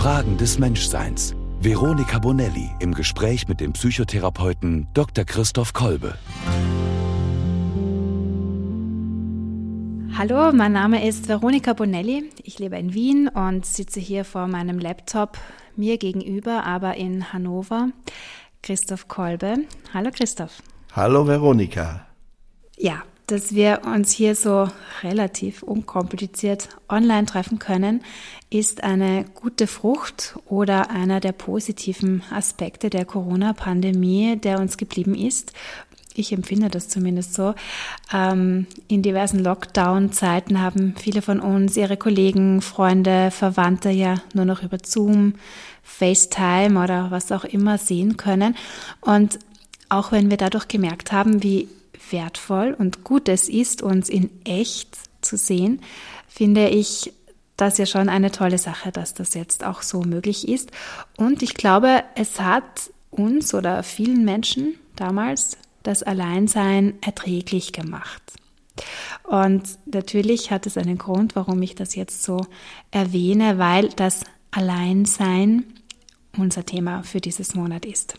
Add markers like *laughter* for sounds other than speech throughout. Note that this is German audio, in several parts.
Fragen des Menschseins. Veronika Bonelli im Gespräch mit dem Psychotherapeuten Dr. Christoph Kolbe. Hallo, mein Name ist Veronika Bonelli. Ich lebe in Wien und sitze hier vor meinem Laptop mir gegenüber, aber in Hannover. Christoph Kolbe. Hallo Christoph. Hallo Veronika. Ja, dass wir uns hier so relativ unkompliziert online treffen können, ist eine gute Frucht oder einer der positiven Aspekte der Corona-Pandemie, der uns geblieben ist. Ich empfinde das zumindest so. Ähm, in diversen Lockdown-Zeiten haben viele von uns ihre Kollegen, Freunde, Verwandte ja nur noch über Zoom, FaceTime oder was auch immer sehen können. Und auch wenn wir dadurch gemerkt haben, wie wertvoll und gut es ist, uns in echt zu sehen, finde ich das ja schon eine tolle Sache, dass das jetzt auch so möglich ist. Und ich glaube, es hat uns oder vielen Menschen damals das Alleinsein erträglich gemacht. Und natürlich hat es einen Grund, warum ich das jetzt so erwähne, weil das Alleinsein unser Thema für dieses Monat ist.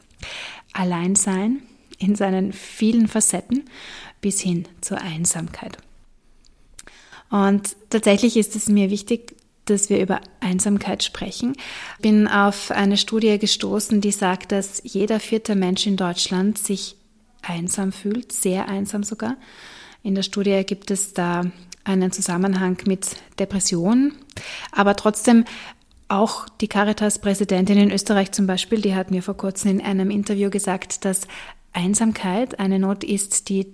Alleinsein in seinen vielen Facetten bis hin zur Einsamkeit. Und tatsächlich ist es mir wichtig, dass wir über Einsamkeit sprechen. Ich bin auf eine Studie gestoßen, die sagt, dass jeder vierte Mensch in Deutschland sich einsam fühlt, sehr einsam sogar. In der Studie gibt es da einen Zusammenhang mit Depressionen, aber trotzdem auch die Caritas-Präsidentin in Österreich zum Beispiel, die hat mir vor kurzem in einem Interview gesagt, dass Einsamkeit eine Not ist, die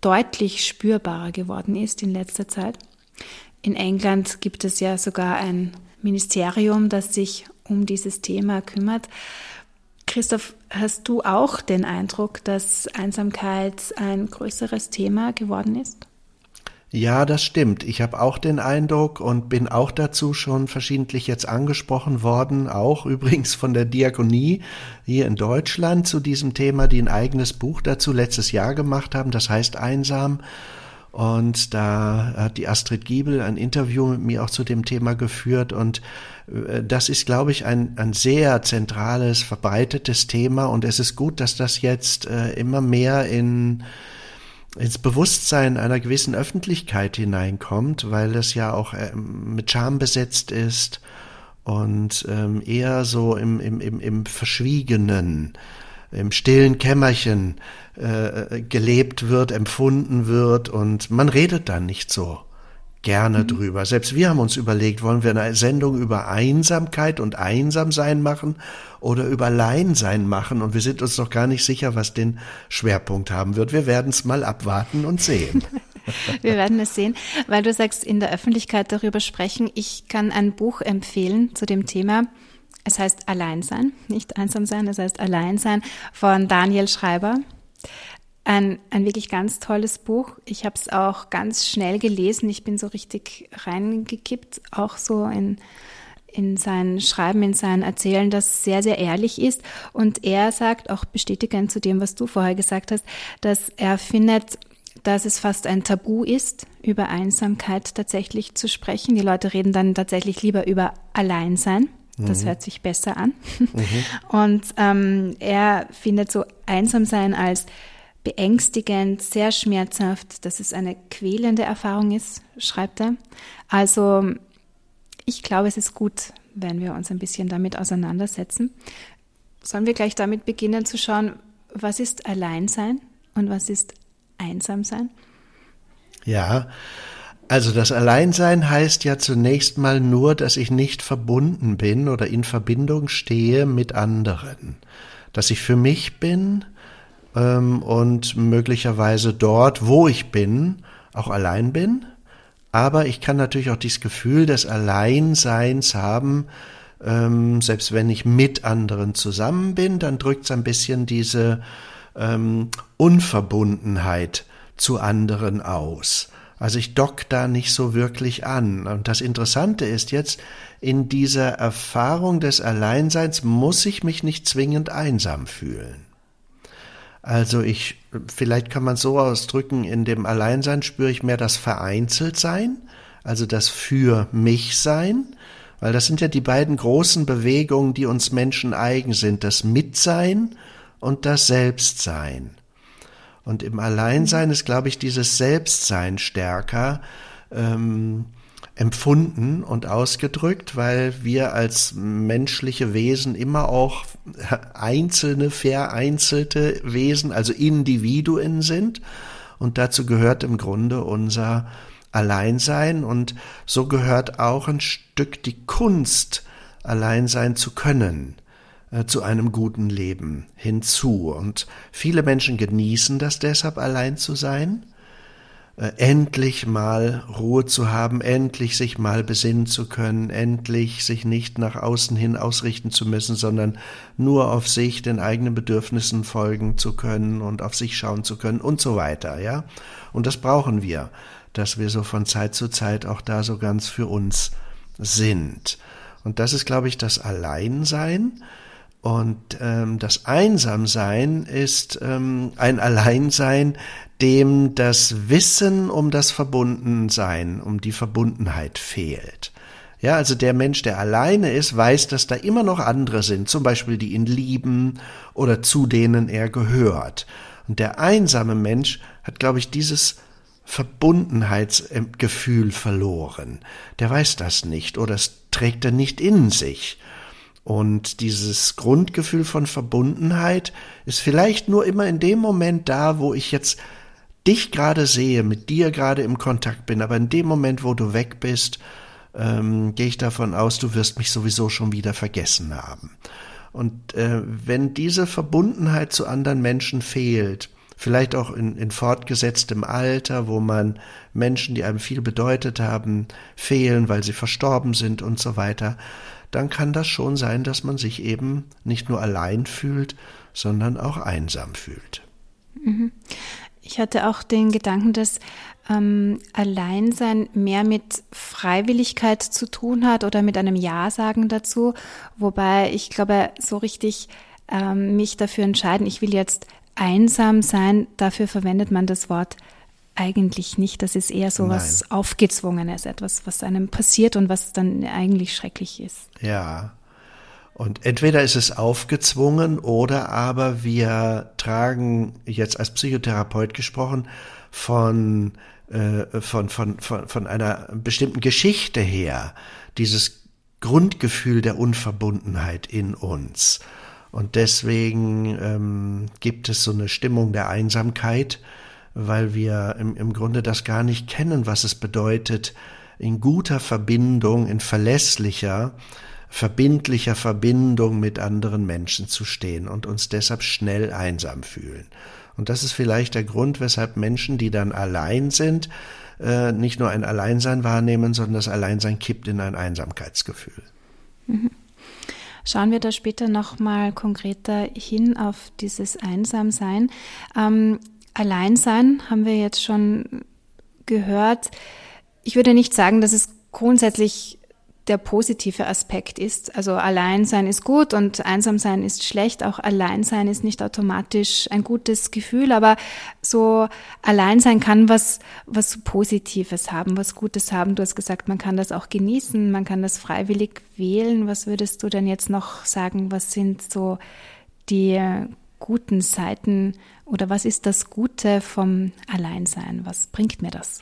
deutlich spürbarer geworden ist in letzter Zeit. In England gibt es ja sogar ein Ministerium, das sich um dieses Thema kümmert. Christoph, hast du auch den Eindruck, dass Einsamkeit ein größeres Thema geworden ist? Ja, das stimmt. Ich habe auch den Eindruck und bin auch dazu schon verschiedentlich jetzt angesprochen worden, auch *laughs* übrigens von der Diakonie hier in Deutschland zu diesem Thema, die ein eigenes Buch dazu letztes Jahr gemacht haben, das heißt Einsam. Und da hat die Astrid Giebel ein Interview mit mir auch zu dem Thema geführt. Und äh, das ist, glaube ich, ein, ein sehr zentrales, verbreitetes Thema. Und es ist gut, dass das jetzt äh, immer mehr in ins Bewusstsein einer gewissen Öffentlichkeit hineinkommt, weil es ja auch ähm, mit Scham besetzt ist und ähm, eher so im, im, im, im Verschwiegenen, im stillen Kämmerchen äh, gelebt wird, empfunden wird und man redet dann nicht so gerne mhm. drüber. Selbst wir haben uns überlegt, wollen wir eine Sendung über Einsamkeit und Einsamsein machen oder über Alleinsein machen und wir sind uns noch gar nicht sicher, was den Schwerpunkt haben wird. Wir werden es mal abwarten und sehen. *laughs* wir werden es sehen, weil du sagst, in der Öffentlichkeit darüber sprechen. Ich kann ein Buch empfehlen zu dem Thema. Es heißt Alleinsein, nicht einsam sein, es heißt Alleinsein von Daniel Schreiber. Ein, ein wirklich ganz tolles Buch. Ich habe es auch ganz schnell gelesen. Ich bin so richtig reingekippt, auch so in, in sein Schreiben, in sein Erzählen, das sehr, sehr ehrlich ist. Und er sagt, auch bestätigend zu dem, was du vorher gesagt hast, dass er findet, dass es fast ein Tabu ist, über Einsamkeit tatsächlich zu sprechen. Die Leute reden dann tatsächlich lieber über Alleinsein. Das mhm. hört sich besser an. Mhm. *laughs* Und ähm, er findet so Einsamsein als beängstigend, sehr schmerzhaft, dass es eine quälende Erfahrung ist, schreibt er. Also ich glaube, es ist gut, wenn wir uns ein bisschen damit auseinandersetzen. Sollen wir gleich damit beginnen zu schauen, was ist Alleinsein und was ist Einsamsein? Ja, also das Alleinsein heißt ja zunächst mal nur, dass ich nicht verbunden bin oder in Verbindung stehe mit anderen. Dass ich für mich bin, ähm, und möglicherweise dort, wo ich bin, auch allein bin. Aber ich kann natürlich auch dieses Gefühl des Alleinseins haben, ähm, selbst wenn ich mit anderen zusammen bin, dann drückt es ein bisschen diese ähm, Unverbundenheit zu anderen aus. Also ich dock da nicht so wirklich an. Und das Interessante ist jetzt, in dieser Erfahrung des Alleinseins muss ich mich nicht zwingend einsam fühlen. Also ich, vielleicht kann man so ausdrücken, in dem Alleinsein spüre ich mehr das Vereinzeltsein, also das für mich sein. Weil das sind ja die beiden großen Bewegungen, die uns Menschen eigen sind, das Mitsein und das Selbstsein. Und im Alleinsein ist, glaube ich, dieses Selbstsein stärker ähm, empfunden und ausgedrückt, weil wir als menschliche Wesen immer auch einzelne, vereinzelte Wesen, also Individuen sind. Und dazu gehört im Grunde unser Alleinsein und so gehört auch ein Stück die Kunst, allein sein zu können äh, zu einem guten Leben hinzu. Und viele Menschen genießen das deshalb, allein zu sein, äh, endlich mal Ruhe zu haben, endlich sich mal besinnen zu können, endlich sich nicht nach außen hin ausrichten zu müssen, sondern nur auf sich, den eigenen Bedürfnissen folgen zu können und auf sich schauen zu können und so weiter, ja. Und das brauchen wir, dass wir so von Zeit zu Zeit auch da so ganz für uns sind. Und das ist, glaube ich, das Alleinsein, und ähm, das Einsamsein ist ähm, ein Alleinsein, dem das Wissen um das Verbundensein, um die Verbundenheit fehlt. Ja, also der Mensch, der alleine ist, weiß, dass da immer noch andere sind, zum Beispiel die ihn lieben oder zu denen er gehört. Und der einsame Mensch hat, glaube ich, dieses Verbundenheitsgefühl verloren. Der weiß das nicht oder es trägt er nicht in sich. Und dieses Grundgefühl von Verbundenheit ist vielleicht nur immer in dem Moment da, wo ich jetzt dich gerade sehe, mit dir gerade im Kontakt bin, aber in dem Moment, wo du weg bist, ähm, gehe ich davon aus, du wirst mich sowieso schon wieder vergessen haben. Und äh, wenn diese Verbundenheit zu anderen Menschen fehlt, vielleicht auch in, in fortgesetztem Alter, wo man Menschen, die einem viel bedeutet haben, fehlen, weil sie verstorben sind und so weiter, dann kann das schon sein, dass man sich eben nicht nur allein fühlt, sondern auch einsam fühlt. Mhm. Ich hatte auch den Gedanken, dass ähm, Alleinsein mehr mit Freiwilligkeit zu tun hat oder mit einem Ja-Sagen dazu, wobei ich glaube, so richtig ähm, mich dafür entscheiden, ich will jetzt einsam sein, dafür verwendet man das Wort eigentlich nicht. Das ist eher so was Aufgezwungenes, etwas, was einem passiert und was dann eigentlich schrecklich ist. Ja. Und entweder ist es aufgezwungen oder aber wir tragen jetzt als Psychotherapeut gesprochen von, äh, von, von, von, von einer bestimmten Geschichte her, dieses Grundgefühl der Unverbundenheit in uns. Und deswegen ähm, gibt es so eine Stimmung der Einsamkeit, weil wir im, im Grunde das gar nicht kennen, was es bedeutet, in guter Verbindung, in verlässlicher, verbindlicher Verbindung mit anderen Menschen zu stehen und uns deshalb schnell einsam fühlen. Und das ist vielleicht der Grund, weshalb Menschen, die dann allein sind, äh, nicht nur ein Alleinsein wahrnehmen, sondern das Alleinsein kippt in ein Einsamkeitsgefühl. Mhm. Schauen wir da später nochmal konkreter hin auf dieses Einsamsein. Ähm, Alleinsein haben wir jetzt schon gehört. Ich würde nicht sagen, dass es grundsätzlich der positive Aspekt ist. Also Alleinsein ist gut und Einsamsein ist schlecht. Auch Alleinsein ist nicht automatisch ein gutes Gefühl, aber so Alleinsein kann was, was Positives haben, was Gutes haben. Du hast gesagt, man kann das auch genießen, man kann das freiwillig wählen. Was würdest du denn jetzt noch sagen? Was sind so die guten Seiten oder was ist das Gute vom Alleinsein? Was bringt mir das?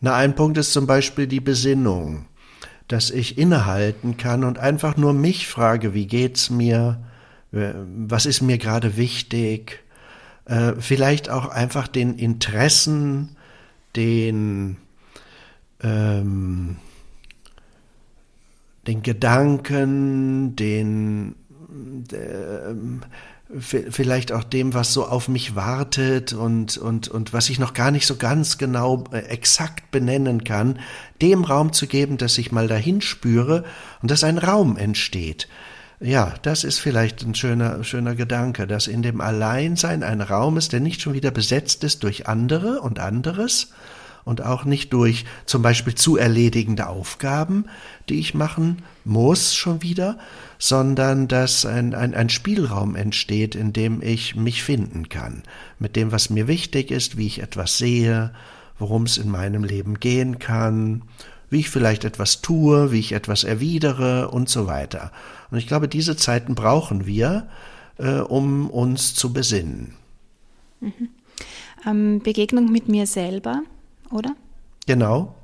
Na, ein Punkt ist zum Beispiel die Besinnung, dass ich innehalten kann und einfach nur mich frage, wie geht's mir? Was ist mir gerade wichtig? Äh, vielleicht auch einfach den Interessen, den, ähm, den Gedanken, den, äh, vielleicht auch dem, was so auf mich wartet und, und, und was ich noch gar nicht so ganz genau äh, exakt benennen kann, dem Raum zu geben, dass ich mal dahin spüre und dass ein Raum entsteht. Ja, das ist vielleicht ein schöner, schöner Gedanke, dass in dem Alleinsein ein Raum ist, der nicht schon wieder besetzt ist durch andere und anderes, und auch nicht durch zum Beispiel zu erledigende Aufgaben, die ich machen muss schon wieder, sondern dass ein, ein, ein Spielraum entsteht, in dem ich mich finden kann, mit dem, was mir wichtig ist, wie ich etwas sehe, worum es in meinem Leben gehen kann, wie ich vielleicht etwas tue, wie ich etwas erwidere und so weiter. Und ich glaube, diese Zeiten brauchen wir, äh, um uns zu besinnen. Mhm. Ähm, Begegnung mit mir selber, oder? Genau.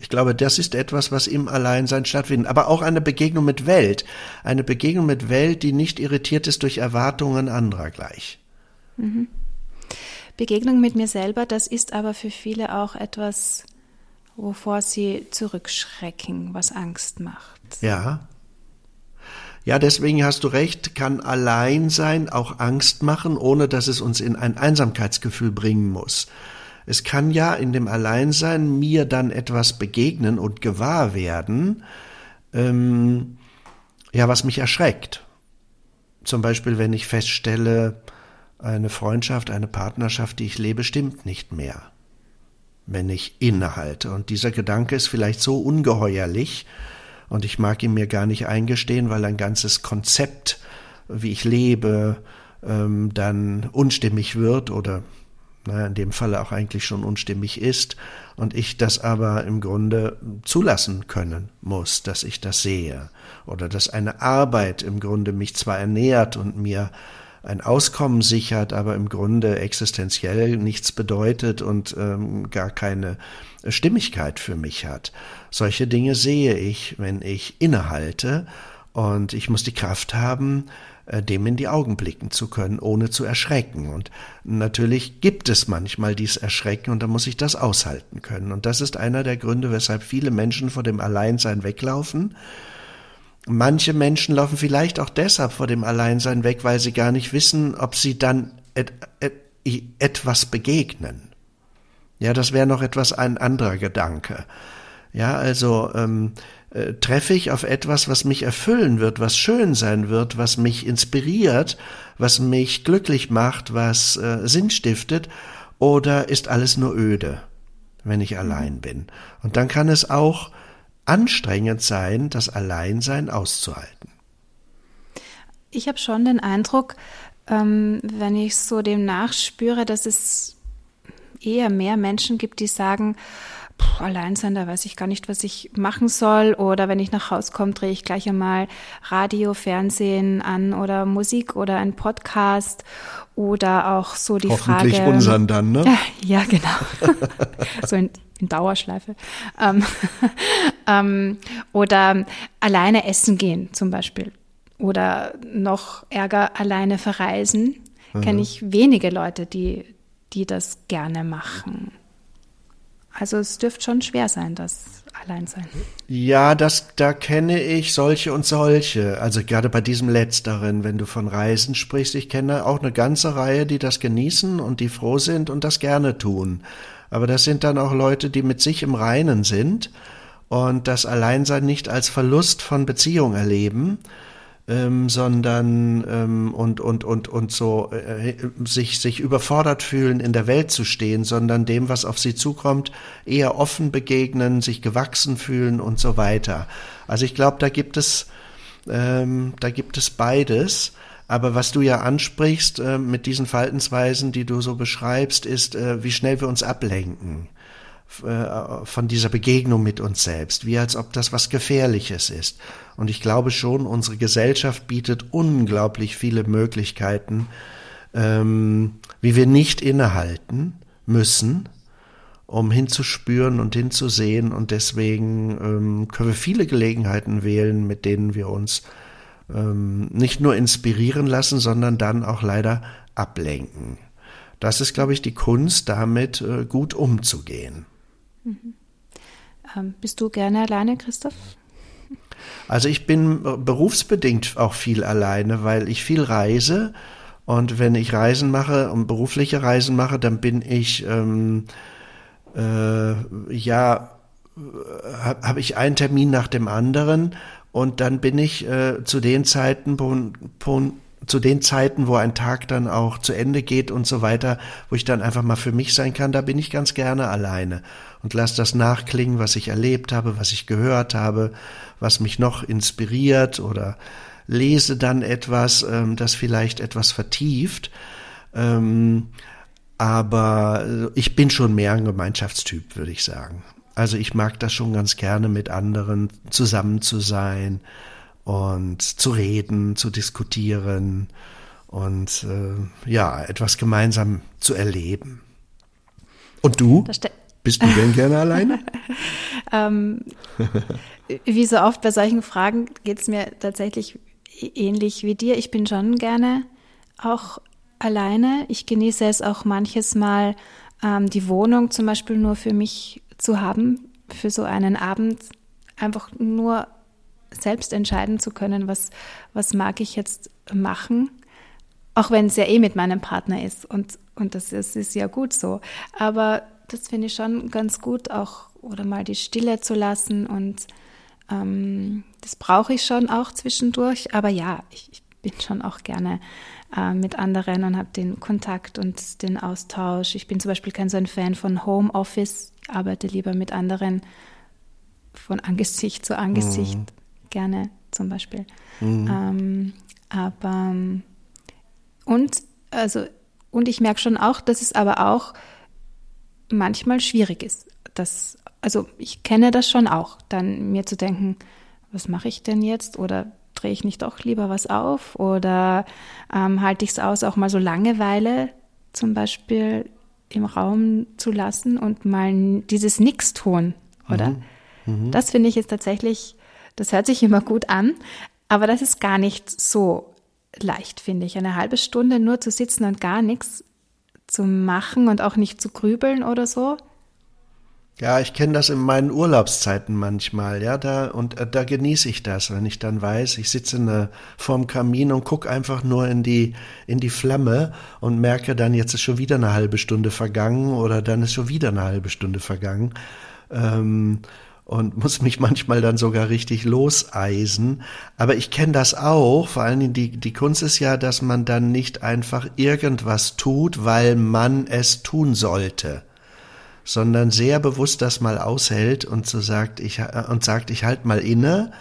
Ich glaube, das ist etwas, was im Alleinsein stattfindet. Aber auch eine Begegnung mit Welt. Eine Begegnung mit Welt, die nicht irritiert ist durch Erwartungen anderer gleich. Mhm. Begegnung mit mir selber, das ist aber für viele auch etwas, wovor sie zurückschrecken, was Angst macht. Ja. Ja, deswegen hast du recht, kann Alleinsein auch Angst machen, ohne dass es uns in ein Einsamkeitsgefühl bringen muss. Es kann ja in dem Alleinsein mir dann etwas begegnen und gewahr werden, ähm, ja, was mich erschreckt. Zum Beispiel, wenn ich feststelle, eine Freundschaft, eine Partnerschaft, die ich lebe, stimmt nicht mehr. Wenn ich innehalte. Und dieser Gedanke ist vielleicht so ungeheuerlich, und ich mag ihn mir gar nicht eingestehen, weil ein ganzes Konzept, wie ich lebe, ähm, dann unstimmig wird oder naja, in dem Falle auch eigentlich schon unstimmig ist und ich das aber im Grunde zulassen können muss, dass ich das sehe oder dass eine Arbeit im Grunde mich zwar ernährt und mir ein Auskommen sichert, aber im Grunde existenziell nichts bedeutet und ähm, gar keine Stimmigkeit für mich hat. Solche Dinge sehe ich, wenn ich innehalte und ich muss die Kraft haben, dem in die Augen blicken zu können, ohne zu erschrecken. Und natürlich gibt es manchmal dies Erschrecken und da muss ich das aushalten können. Und das ist einer der Gründe, weshalb viele Menschen vor dem Alleinsein weglaufen. Manche Menschen laufen vielleicht auch deshalb vor dem Alleinsein weg, weil sie gar nicht wissen, ob sie dann et, et, etwas begegnen. Ja, das wäre noch etwas ein anderer Gedanke. Ja, also ähm, äh, treffe ich auf etwas, was mich erfüllen wird, was schön sein wird, was mich inspiriert, was mich glücklich macht, was äh, Sinn stiftet, oder ist alles nur öde, wenn ich allein bin? Und dann kann es auch anstrengend sein, das Alleinsein auszuhalten. Ich habe schon den Eindruck, ähm, wenn ich so dem nachspüre, dass es eher mehr Menschen gibt, die sagen, puh, allein sein, da weiß ich gar nicht, was ich machen soll. Oder wenn ich nach Hause komme, drehe ich gleich einmal Radio, Fernsehen an oder Musik oder ein Podcast oder auch so die Hoffentlich Frage. unseren dann, ne? *laughs* Ja, genau. *laughs* so in, in Dauerschleife. Ähm, *laughs* ähm, oder alleine essen gehen zum Beispiel. Oder noch ärger, alleine verreisen. Mhm. Kenne ich wenige Leute, die, die das gerne machen. Also es dürfte schon schwer sein, das Alleinsein. Ja, das, da kenne ich solche und solche. Also gerade bei diesem Letzteren, wenn du von Reisen sprichst, ich kenne auch eine ganze Reihe, die das genießen und die froh sind und das gerne tun. Aber das sind dann auch Leute, die mit sich im Reinen sind und das Alleinsein nicht als Verlust von Beziehung erleben, ähm, sondern ähm, und und und und so äh, sich sich überfordert fühlen in der Welt zu stehen, sondern dem, was auf sie zukommt, eher offen begegnen, sich gewachsen fühlen und so weiter. Also ich glaube, da gibt es ähm, da gibt es beides. Aber was du ja ansprichst äh, mit diesen Verhaltensweisen, die du so beschreibst, ist, äh, wie schnell wir uns ablenken. Äh, von dieser Begegnung mit uns selbst, wie als ob das was Gefährliches ist. Und ich glaube schon, unsere Gesellschaft bietet unglaublich viele Möglichkeiten, ähm, wie wir nicht innehalten müssen, um hinzuspüren und hinzusehen. Und deswegen ähm, können wir viele Gelegenheiten wählen, mit denen wir uns ähm, nicht nur inspirieren lassen, sondern dann auch leider ablenken. Das ist, glaube ich, die Kunst, damit äh, gut umzugehen. Mhm. Ähm, bist du gerne alleine, Christoph? Also ich bin berufsbedingt auch viel alleine, weil ich viel reise. Und wenn ich Reisen mache und berufliche Reisen mache, dann bin ich ähm, äh, ja habe hab ich einen Termin nach dem anderen und dann bin ich äh, zu den Zeiten, zu den Zeiten, wo ein Tag dann auch zu Ende geht und so weiter, wo ich dann einfach mal für mich sein kann, da bin ich ganz gerne alleine und lass das nachklingen, was ich erlebt habe, was ich gehört habe, was mich noch inspiriert oder lese dann etwas, ähm, das vielleicht etwas vertieft. Ähm, aber ich bin schon mehr ein Gemeinschaftstyp, würde ich sagen. Also ich mag das schon ganz gerne, mit anderen zusammen zu sein und zu reden, zu diskutieren und äh, ja, etwas gemeinsam zu erleben. Und du? Bist du denn gerne alleine? *laughs* ähm, wie so oft bei solchen Fragen geht es mir tatsächlich ähnlich wie dir. Ich bin schon gerne auch alleine. Ich genieße es auch manches Mal, ähm, die Wohnung zum Beispiel nur für mich zu haben, für so einen Abend einfach nur selbst entscheiden zu können, was, was mag ich jetzt machen, auch wenn es ja eh mit meinem Partner ist und, und das ist, ist ja gut so. Aber das finde ich schon ganz gut, auch oder mal die Stille zu lassen und ähm, das brauche ich schon auch zwischendurch. Aber ja, ich, ich bin schon auch gerne äh, mit anderen und habe den Kontakt und den Austausch. Ich bin zum Beispiel kein so ein Fan von Homeoffice. Ich arbeite lieber mit anderen von Angesicht zu Angesicht. Mhm. Gerne zum Beispiel. Mhm. Ähm, aber und also und ich merke schon auch, dass es aber auch manchmal schwierig ist. Das, also ich kenne das schon auch, dann mir zu denken, was mache ich denn jetzt? Oder drehe ich nicht doch lieber was auf? Oder ähm, halte ich es aus, auch mal so Langeweile zum Beispiel im Raum zu lassen und mal dieses Nix tun, oder? Mhm. Mhm. Das finde ich jetzt tatsächlich, das hört sich immer gut an, aber das ist gar nicht so leicht, finde ich. Eine halbe Stunde nur zu sitzen und gar nichts zu machen und auch nicht zu grübeln oder so. Ja, ich kenne das in meinen Urlaubszeiten manchmal, ja, da und äh, da genieße ich das, wenn ich dann weiß, ich sitze ne, vorm Kamin und gucke einfach nur in die in die Flamme und merke dann, jetzt ist schon wieder eine halbe Stunde vergangen oder dann ist schon wieder eine halbe Stunde vergangen. Ähm, und muss mich manchmal dann sogar richtig loseisen. Aber ich kenne das auch. Vor allen Dingen die, die Kunst ist ja, dass man dann nicht einfach irgendwas tut, weil man es tun sollte, sondern sehr bewusst das mal aushält und so sagt, ich, und sagt, ich halt mal inne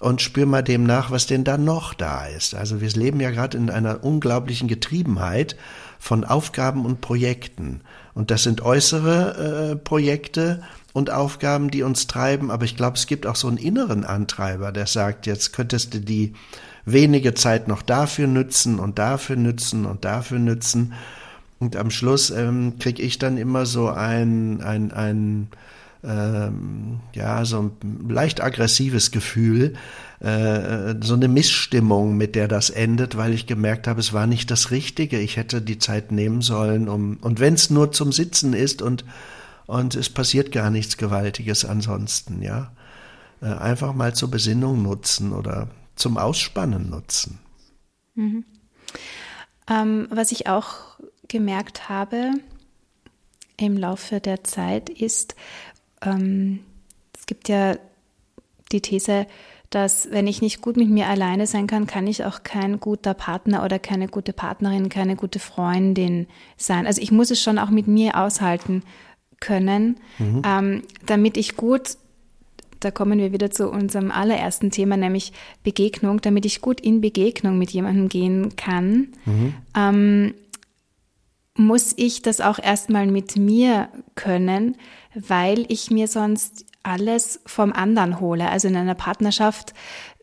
und spür mal dem nach, was denn da noch da ist. Also wir leben ja gerade in einer unglaublichen Getriebenheit von Aufgaben und Projekten. Und das sind äußere äh, Projekte, und Aufgaben, die uns treiben, aber ich glaube, es gibt auch so einen inneren Antreiber, der sagt, jetzt könntest du die wenige Zeit noch dafür nützen und dafür nützen und dafür nützen. Und am Schluss ähm, kriege ich dann immer so ein, ein, ein ähm, ja, so ein leicht aggressives Gefühl, äh, so eine Missstimmung, mit der das endet, weil ich gemerkt habe, es war nicht das Richtige. Ich hätte die Zeit nehmen sollen, um, und wenn es nur zum Sitzen ist und und es passiert gar nichts Gewaltiges ansonsten, ja. Äh, einfach mal zur Besinnung nutzen oder zum Ausspannen nutzen. Mhm. Ähm, was ich auch gemerkt habe im Laufe der Zeit ist, ähm, es gibt ja die These, dass wenn ich nicht gut mit mir alleine sein kann, kann ich auch kein guter Partner oder keine gute Partnerin, keine gute Freundin sein. Also ich muss es schon auch mit mir aushalten können, mhm. ähm, damit ich gut, da kommen wir wieder zu unserem allerersten Thema, nämlich Begegnung, damit ich gut in Begegnung mit jemandem gehen kann, mhm. ähm, muss ich das auch erstmal mit mir können, weil ich mir sonst alles vom anderen hole. Also in einer Partnerschaft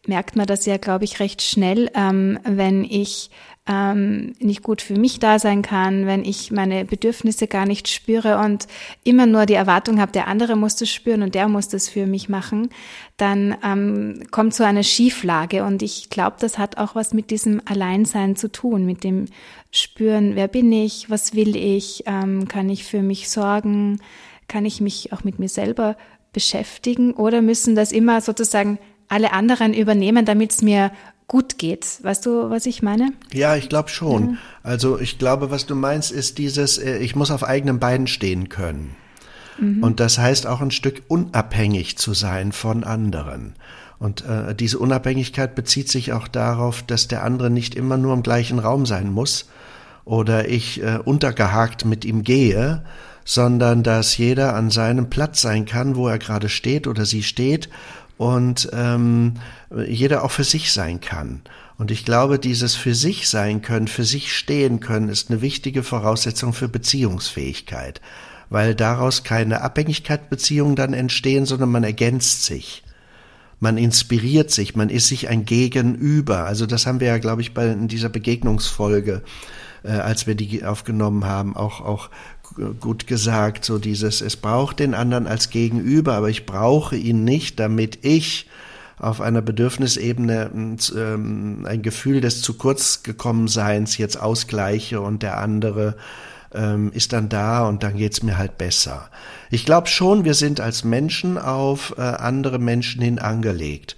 merkt man das ja, glaube ich, recht schnell, ähm, wenn ich ähm, nicht gut für mich da sein kann, wenn ich meine Bedürfnisse gar nicht spüre und immer nur die Erwartung habe, der andere muss das spüren und der muss das für mich machen, dann ähm, kommt so eine Schieflage. Und ich glaube, das hat auch was mit diesem Alleinsein zu tun, mit dem Spüren, wer bin ich, was will ich, ähm, kann ich für mich sorgen, kann ich mich auch mit mir selber beschäftigen oder müssen das immer sozusagen alle anderen übernehmen, damit es mir gut geht. Weißt du, was ich meine? Ja, ich glaube schon. Ja. Also ich glaube, was du meinst, ist dieses, äh, ich muss auf eigenen Beinen stehen können. Mhm. Und das heißt auch ein Stück unabhängig zu sein von anderen. Und äh, diese Unabhängigkeit bezieht sich auch darauf, dass der andere nicht immer nur im gleichen Raum sein muss oder ich äh, untergehakt mit ihm gehe, sondern dass jeder an seinem Platz sein kann, wo er gerade steht oder sie steht und ähm, jeder auch für sich sein kann. Und ich glaube, dieses für sich sein können, für sich stehen können, ist eine wichtige Voraussetzung für Beziehungsfähigkeit. weil daraus keine Abhängigkeitsbeziehungen dann entstehen, sondern man ergänzt sich. Man inspiriert sich, man ist sich ein Gegenüber. Also das haben wir ja, glaube ich, bei in dieser Begegnungsfolge, äh, als wir die aufgenommen haben, auch auch gut gesagt, so dieses, es braucht den anderen als Gegenüber, aber ich brauche ihn nicht, damit ich auf einer Bedürfnisebene ähm, ein Gefühl des zu kurz gekommen Seins jetzt ausgleiche und der andere ähm, ist dann da und dann geht's mir halt besser. Ich glaube schon, wir sind als Menschen auf äh, andere Menschen hin angelegt.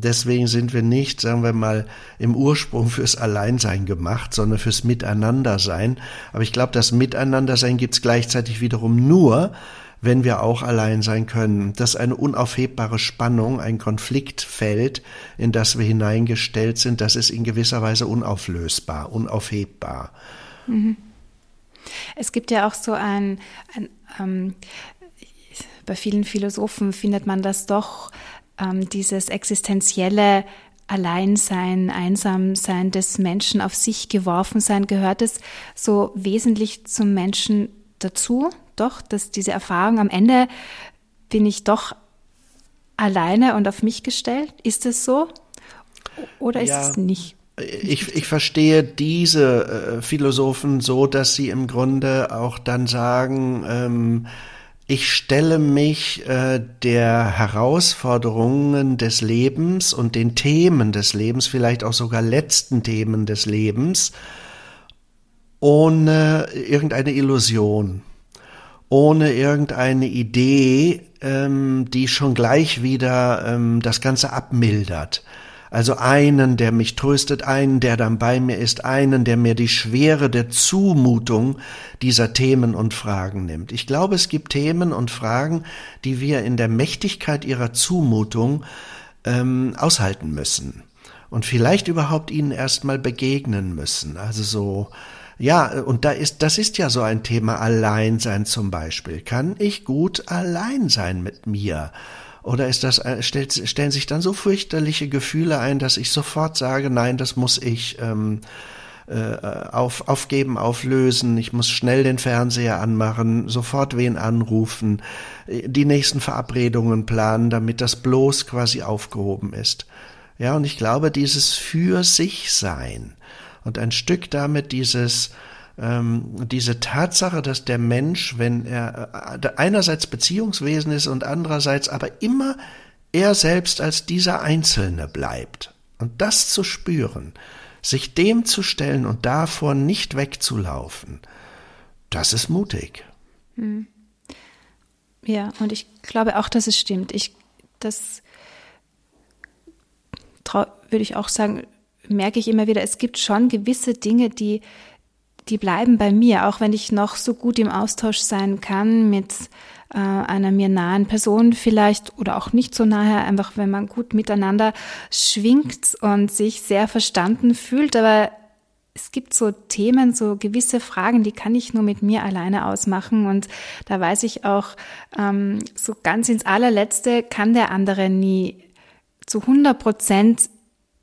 Deswegen sind wir nicht, sagen wir mal, im Ursprung fürs Alleinsein gemacht, sondern fürs Miteinandersein. Aber ich glaube, das Miteinandersein gibt's gleichzeitig wiederum nur, wenn wir auch allein sein können. Das ist eine unaufhebbare Spannung, ein Konfliktfeld, in das wir hineingestellt sind, das ist in gewisser Weise unauflösbar, unaufhebbar. Mhm. Es gibt ja auch so ein, ein ähm, bei vielen Philosophen findet man das doch, ähm, dieses existenzielle Alleinsein, Einsamsein des Menschen auf sich geworfen sein, gehört es so wesentlich zum Menschen dazu, doch, dass diese Erfahrung am Ende bin ich doch alleine und auf mich gestellt. Ist es so? Oder ist ja. es nicht? ich, ich verstehe diese äh, Philosophen so, dass sie im Grunde auch dann sagen, ähm, ich stelle mich äh, der Herausforderungen des Lebens und den Themen des Lebens, vielleicht auch sogar letzten Themen des Lebens, ohne irgendeine Illusion, ohne irgendeine Idee, ähm, die schon gleich wieder ähm, das Ganze abmildert. Also einen, der mich tröstet, einen, der dann bei mir ist, einen, der mir die Schwere der Zumutung dieser Themen und Fragen nimmt. Ich glaube, es gibt Themen und Fragen, die wir in der Mächtigkeit ihrer Zumutung ähm, aushalten müssen und vielleicht überhaupt ihnen erstmal begegnen müssen. Also so, ja, und da ist, das ist ja so ein Thema Alleinsein zum Beispiel. Kann ich gut allein sein mit mir? Oder ist das, äh, stellt, stellen sich dann so fürchterliche Gefühle ein, dass ich sofort sage, nein, das muss ich ähm, äh, auf, aufgeben, auflösen, ich muss schnell den Fernseher anmachen, sofort wen anrufen, äh, die nächsten Verabredungen planen, damit das bloß quasi aufgehoben ist. Ja, und ich glaube, dieses für sich sein und ein Stück damit dieses ähm, diese Tatsache, dass der Mensch, wenn er äh, einerseits Beziehungswesen ist und andererseits aber immer er selbst als dieser Einzelne bleibt. Und das zu spüren, sich dem zu stellen und davor nicht wegzulaufen, das ist mutig. Hm. Ja, und ich glaube auch, dass es stimmt. Ich, das würde ich auch sagen, merke ich immer wieder, es gibt schon gewisse Dinge, die die bleiben bei mir, auch wenn ich noch so gut im Austausch sein kann mit äh, einer mir nahen Person vielleicht oder auch nicht so nahe, einfach wenn man gut miteinander schwingt und sich sehr verstanden fühlt. Aber es gibt so Themen, so gewisse Fragen, die kann ich nur mit mir alleine ausmachen. Und da weiß ich auch, ähm, so ganz ins allerletzte kann der andere nie zu 100 Prozent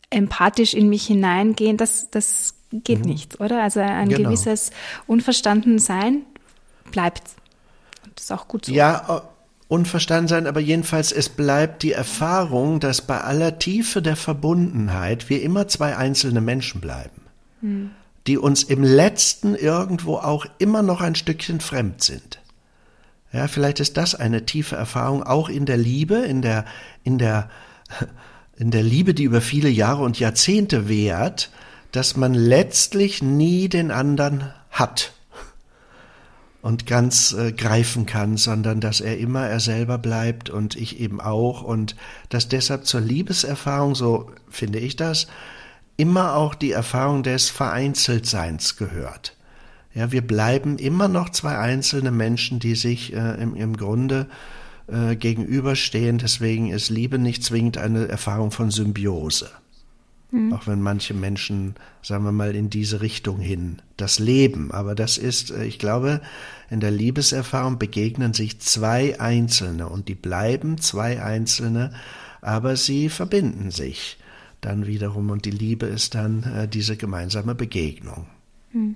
empathisch in mich hineingehen. Das, das geht mhm. nicht, oder? Also ein genau. gewisses Unverstandensein bleibt. Und das ist auch gut so. Ja, äh, unverstanden sein, aber jedenfalls es bleibt die Erfahrung, dass bei aller Tiefe der Verbundenheit wir immer zwei einzelne Menschen bleiben, hm. die uns im letzten irgendwo auch immer noch ein Stückchen fremd sind. Ja, vielleicht ist das eine tiefe Erfahrung auch in der Liebe, in der in der *laughs* in der Liebe, die über viele Jahre und Jahrzehnte währt, dass man letztlich nie den anderen hat und ganz äh, greifen kann, sondern dass er immer er selber bleibt und ich eben auch und dass deshalb zur Liebeserfahrung, so finde ich das, immer auch die Erfahrung des Vereinzeltseins gehört. Ja, wir bleiben immer noch zwei einzelne Menschen, die sich äh, im, im Grunde äh, gegenüberstehen. Deswegen ist Liebe nicht zwingend eine Erfahrung von Symbiose. Mhm. Auch wenn manche Menschen, sagen wir mal, in diese Richtung hin das leben. Aber das ist, äh, ich glaube, in der Liebeserfahrung begegnen sich zwei Einzelne und die bleiben zwei Einzelne, aber sie verbinden sich dann wiederum und die Liebe ist dann äh, diese gemeinsame Begegnung. Mhm.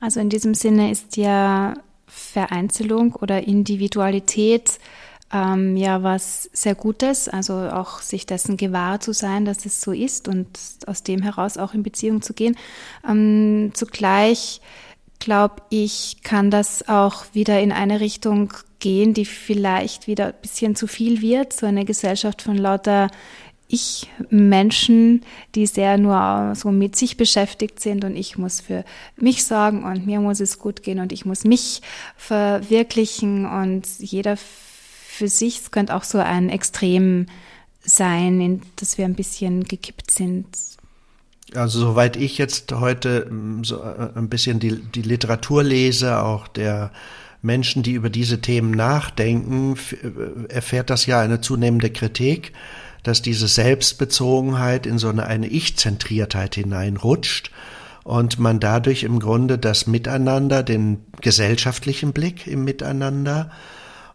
Also in diesem Sinne ist ja Vereinzelung oder Individualität ähm, ja was sehr Gutes, also auch sich dessen gewahr zu sein, dass es so ist und aus dem heraus auch in Beziehung zu gehen. Ähm, zugleich glaube ich, kann das auch wieder in eine Richtung gehen, die vielleicht wieder ein bisschen zu viel wird, so eine Gesellschaft von lauter ich Menschen, die sehr nur so mit sich beschäftigt sind und ich muss für mich sorgen und mir muss es gut gehen und ich muss mich verwirklichen und jeder für sich. Es könnte auch so ein Extrem sein, in das wir ein bisschen gekippt sind. Also soweit ich jetzt heute mm, so äh, ein bisschen die, die Literatur lese, auch der Menschen, die über diese Themen nachdenken, äh, erfährt das ja eine zunehmende Kritik, dass diese Selbstbezogenheit in so eine, eine Ich-Zentriertheit hineinrutscht und man dadurch im Grunde das Miteinander, den gesellschaftlichen Blick im Miteinander,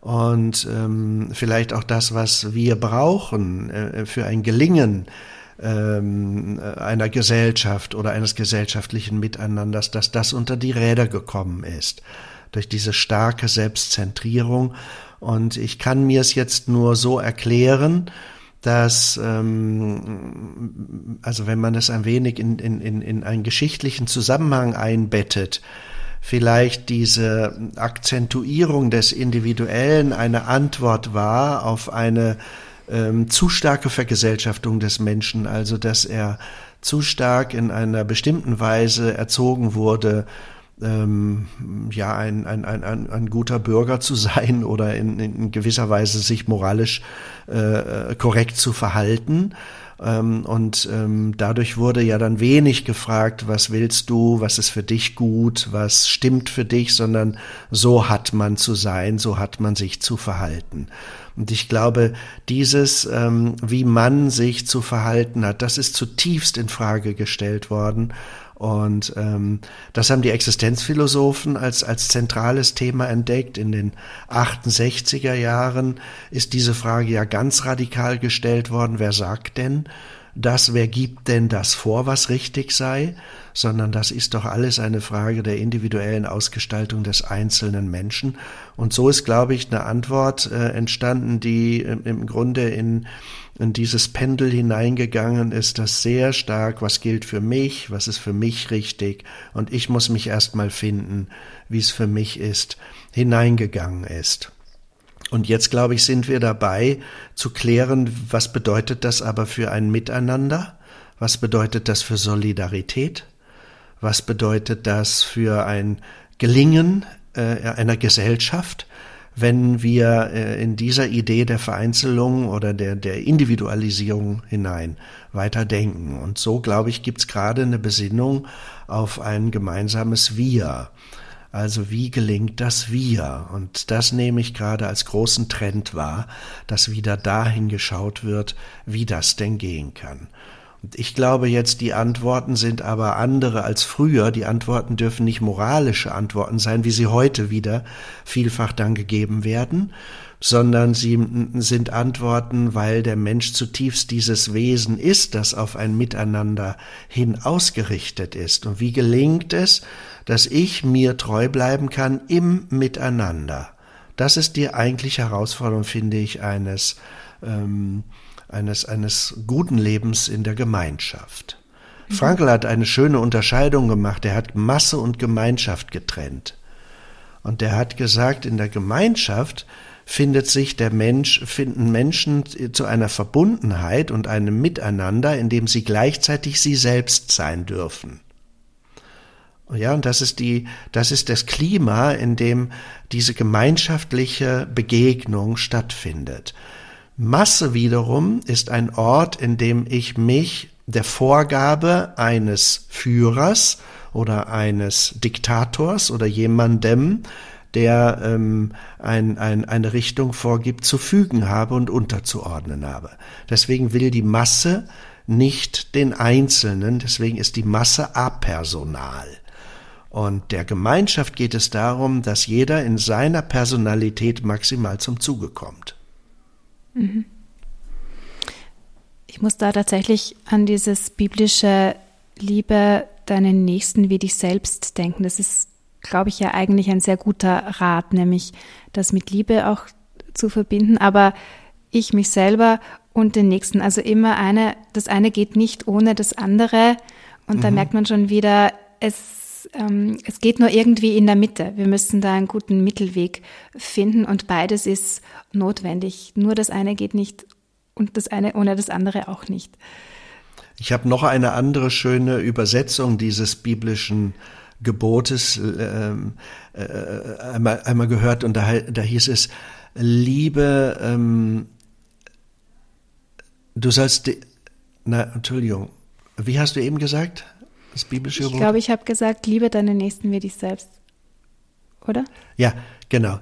und ähm, vielleicht auch das, was wir brauchen äh, für ein Gelingen ähm, einer Gesellschaft oder eines gesellschaftlichen Miteinanders, dass das unter die Räder gekommen ist durch diese starke Selbstzentrierung. Und ich kann mir es jetzt nur so erklären, dass, ähm, also wenn man es ein wenig in, in, in, in einen geschichtlichen Zusammenhang einbettet, vielleicht diese Akzentuierung des Individuellen eine Antwort war auf eine ähm, zu starke Vergesellschaftung des Menschen, also dass er zu stark in einer bestimmten Weise erzogen wurde, ähm, ja, ein, ein, ein, ein guter Bürger zu sein oder in, in gewisser Weise sich moralisch äh, korrekt zu verhalten. Ähm, und ähm, dadurch wurde ja dann wenig gefragt, was willst du, was ist für dich gut, was stimmt für dich, sondern so hat man zu sein, so hat man sich zu verhalten. Und ich glaube, dieses, ähm, wie man sich zu verhalten hat, das ist zutiefst in Frage gestellt worden. Und ähm, das haben die Existenzphilosophen als, als zentrales Thema entdeckt. In den 68er Jahren ist diese Frage ja ganz radikal gestellt worden. Wer sagt denn das? Wer gibt denn das vor, was richtig sei? Sondern das ist doch alles eine Frage der individuellen Ausgestaltung des einzelnen Menschen. Und so ist, glaube ich, eine Antwort äh, entstanden, die äh, im Grunde in in dieses Pendel hineingegangen ist, das sehr stark, was gilt für mich, was ist für mich richtig und ich muss mich erstmal finden, wie es für mich ist, hineingegangen ist. Und jetzt, glaube ich, sind wir dabei zu klären, was bedeutet das aber für ein Miteinander? Was bedeutet das für Solidarität? Was bedeutet das für ein Gelingen äh, einer Gesellschaft? wenn wir äh, in dieser Idee der Vereinzelung oder der, der Individualisierung hinein weiter denken. Und so, glaube ich, gibt es gerade eine Besinnung auf ein gemeinsames Wir. Also wie gelingt das Wir? Und das nehme ich gerade als großen Trend wahr, dass wieder dahin geschaut wird, wie das denn gehen kann. Ich glaube jetzt, die Antworten sind aber andere als früher. Die Antworten dürfen nicht moralische Antworten sein, wie sie heute wieder vielfach dann gegeben werden, sondern sie sind Antworten, weil der Mensch zutiefst dieses Wesen ist, das auf ein Miteinander hin ausgerichtet ist. Und wie gelingt es, dass ich mir treu bleiben kann im Miteinander? Das ist die eigentliche Herausforderung, finde ich, eines ähm, eines, eines guten Lebens in der Gemeinschaft. Mhm. Frankl hat eine schöne Unterscheidung gemacht. Er hat Masse und Gemeinschaft getrennt. Und er hat gesagt, in der Gemeinschaft findet sich der Mensch, finden Menschen zu einer Verbundenheit und einem Miteinander, in dem sie gleichzeitig sie selbst sein dürfen. Ja, und das ist die, das ist das Klima, in dem diese gemeinschaftliche Begegnung stattfindet. Masse wiederum ist ein Ort, in dem ich mich der Vorgabe eines Führers oder eines Diktators oder jemandem, der ähm, ein, ein, eine Richtung vorgibt, zu fügen habe und unterzuordnen habe. Deswegen will die Masse nicht den Einzelnen, deswegen ist die Masse apersonal. Und der Gemeinschaft geht es darum, dass jeder in seiner Personalität maximal zum Zuge kommt. Mhm. Ich muss da tatsächlich an dieses biblische Liebe deinen Nächsten wie dich selbst denken. Das ist glaube ich, ja eigentlich ein sehr guter Rat, nämlich das mit Liebe auch zu verbinden. Aber ich mich selber und den nächsten, also immer eine, das eine geht nicht ohne das andere. Und mhm. da merkt man schon wieder, es, ähm, es geht nur irgendwie in der Mitte. Wir müssen da einen guten Mittelweg finden und beides ist notwendig. Nur das eine geht nicht und das eine ohne das andere auch nicht. Ich habe noch eine andere schöne Übersetzung dieses biblischen Gebotes ähm, äh, einmal, einmal gehört und da, da hieß es, Liebe, ähm, du sollst, na, Entschuldigung, wie hast du eben gesagt? Das biblische Gebot? Ich glaube, ich habe gesagt, liebe deine Nächsten wie dich selbst. Oder? Ja, genau.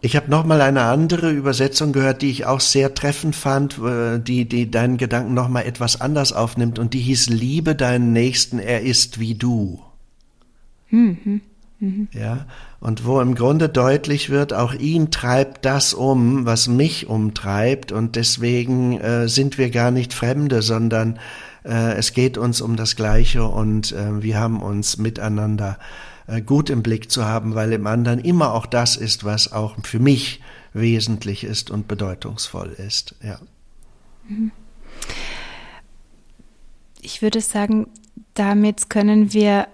Ich habe noch mal eine andere Übersetzung gehört, die ich auch sehr treffend fand, äh, die, die deinen Gedanken noch mal etwas anders aufnimmt und die hieß, liebe deinen Nächsten, er ist wie du. Mhm. Mhm. Ja, und wo im Grunde deutlich wird, auch ihn treibt das um, was mich umtreibt und deswegen äh, sind wir gar nicht Fremde, sondern äh, es geht uns um das Gleiche und äh, wir haben uns miteinander äh, gut im Blick zu haben, weil im anderen immer auch das ist, was auch für mich wesentlich ist und bedeutungsvoll ist. Ja. Ich würde sagen, damit können wir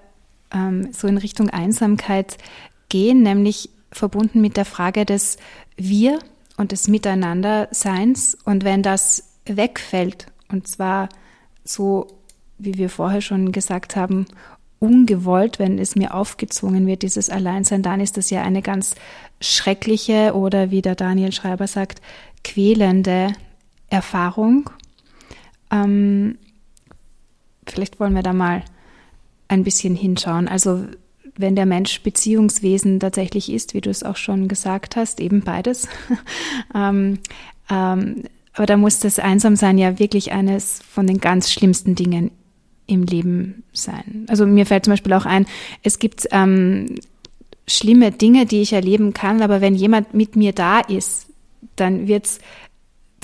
ähm, so in Richtung Einsamkeit gehen, nämlich verbunden mit der Frage des Wir und des Miteinanderseins. Und wenn das wegfällt, und zwar so, wie wir vorher schon gesagt haben, ungewollt, wenn es mir aufgezwungen wird, dieses Alleinsein, dann ist das ja eine ganz schreckliche oder wie der Daniel Schreiber sagt, quälende Erfahrung. Ähm, vielleicht wollen wir da mal ein bisschen hinschauen. Also wenn der Mensch Beziehungswesen tatsächlich ist, wie du es auch schon gesagt hast, eben beides. *laughs* ähm, ähm, aber da muss das Einsamsein ja wirklich eines von den ganz schlimmsten Dingen im Leben sein. Also mir fällt zum Beispiel auch ein, es gibt ähm, schlimme Dinge, die ich erleben kann, aber wenn jemand mit mir da ist, dann wird's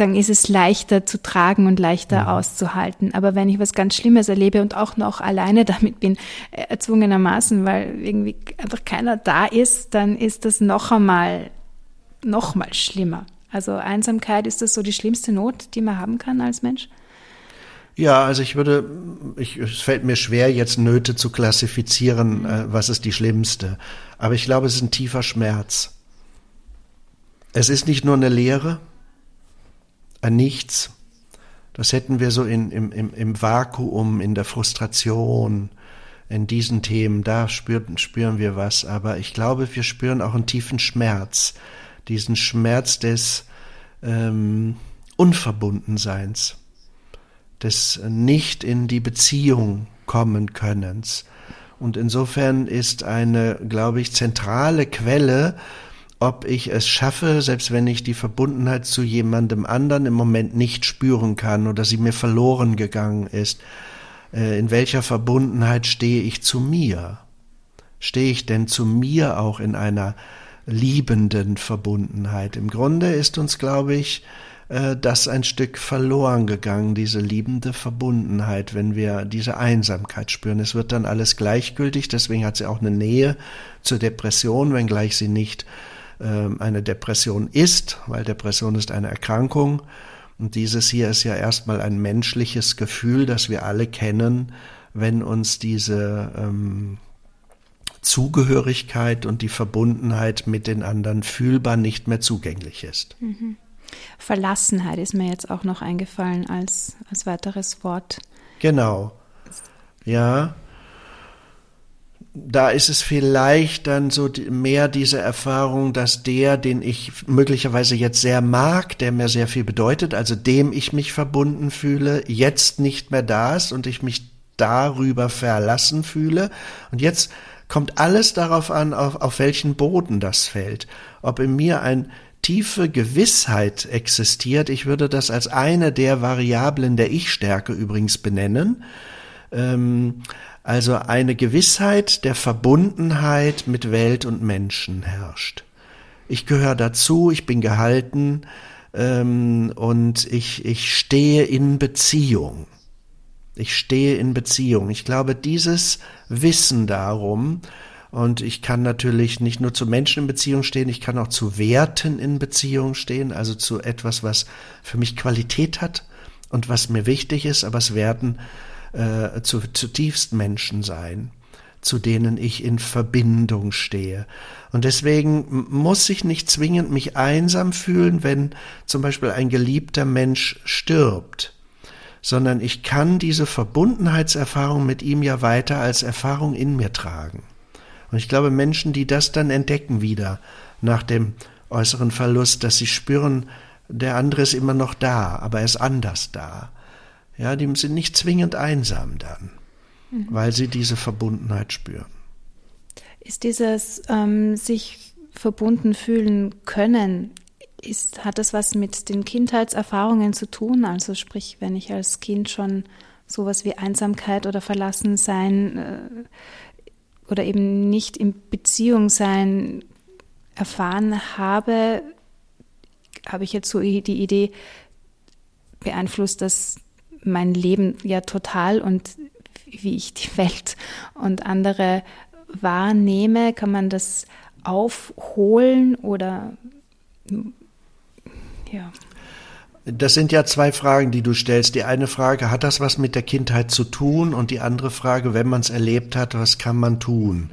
dann ist es leichter zu tragen und leichter mhm. auszuhalten. Aber wenn ich was ganz Schlimmes erlebe und auch noch alleine *laughs* damit bin, äh, erzwungenermaßen, weil irgendwie einfach keiner da ist, dann ist das noch einmal, noch mal schlimmer. Also Einsamkeit, ist das so die schlimmste Not, die man haben kann als Mensch? Ja, also ich würde, ich, es fällt mir schwer, jetzt Nöte zu klassifizieren, äh, was ist die schlimmste. Aber ich glaube, es ist ein tiefer Schmerz. Es ist nicht nur eine Leere, ein Nichts. Das hätten wir so in, im, im, im Vakuum, in der Frustration, in diesen Themen, da spüren, spüren wir was. Aber ich glaube, wir spüren auch einen tiefen Schmerz, diesen Schmerz des ähm, Unverbundenseins, des nicht in die Beziehung kommen Könnens. Und insofern ist eine, glaube ich, zentrale Quelle ob ich es schaffe, selbst wenn ich die Verbundenheit zu jemandem anderen im Moment nicht spüren kann oder sie mir verloren gegangen ist, äh, in welcher Verbundenheit stehe ich zu mir? Stehe ich denn zu mir auch in einer liebenden Verbundenheit? Im Grunde ist uns, glaube ich, äh, das ein Stück verloren gegangen, diese liebende Verbundenheit, wenn wir diese Einsamkeit spüren. Es wird dann alles gleichgültig, deswegen hat sie auch eine Nähe zur Depression, wenngleich sie nicht ähm, eine Depression ist, weil Depression ist eine Erkrankung. Und dieses hier ist ja erstmal ein menschliches Gefühl, das wir alle kennen, wenn uns diese ähm, Zugehörigkeit und die Verbundenheit mit den anderen fühlbar nicht mehr zugänglich ist. Mhm. Verlassenheit ist mir jetzt auch noch eingefallen als, als weiteres Wort. Genau. Ja, da ist es vielleicht dann so mehr diese Erfahrung, dass der, den ich möglicherweise jetzt sehr mag, der mir sehr viel bedeutet, also dem ich mich verbunden fühle, jetzt nicht mehr da ist und ich mich darüber verlassen fühle. Und jetzt kommt alles darauf an, auf, auf welchen Boden das fällt. Ob in mir ein tiefe Gewissheit existiert. Ich würde das als eine der Variablen der Ich-Stärke übrigens benennen. Ähm, also eine Gewissheit der Verbundenheit mit Welt und Menschen herrscht. Ich gehöre dazu, ich bin gehalten ähm, und ich, ich stehe in Beziehung. Ich stehe in Beziehung. Ich glaube, dieses Wissen darum Und ich kann natürlich nicht nur zu Menschen in Beziehung stehen, ich kann auch zu Werten in Beziehung stehen, also zu etwas, was für mich Qualität hat und was mir wichtig ist, aber es werden äh, zu, zutiefst Menschen sein, zu denen ich in Verbindung stehe. Und deswegen muss ich nicht zwingend mich einsam fühlen, wenn zum Beispiel ein geliebter Mensch stirbt sondern ich kann diese Verbundenheitserfahrung mit ihm ja weiter als Erfahrung in mir tragen. Und ich glaube, Menschen, die das dann entdecken wieder nach dem äußeren Verlust, dass sie spüren, der andere ist immer noch da, aber er ist anders da. Ja, die sind nicht zwingend einsam dann, mhm. weil sie diese Verbundenheit spüren. Ist dieses ähm, sich verbunden fühlen können, ist, hat das was mit den Kindheitserfahrungen zu tun? Also sprich, wenn ich als Kind schon sowas wie Einsamkeit oder Verlassensein äh, oder eben nicht in Beziehung sein erfahren habe, habe ich jetzt so die Idee, beeinflusst das mein Leben ja total und wie ich die Welt und andere wahrnehme, kann man das aufholen oder ja. Das sind ja zwei Fragen, die du stellst. Die eine Frage, hat das was mit der Kindheit zu tun? Und die andere Frage, wenn man es erlebt hat, was kann man tun,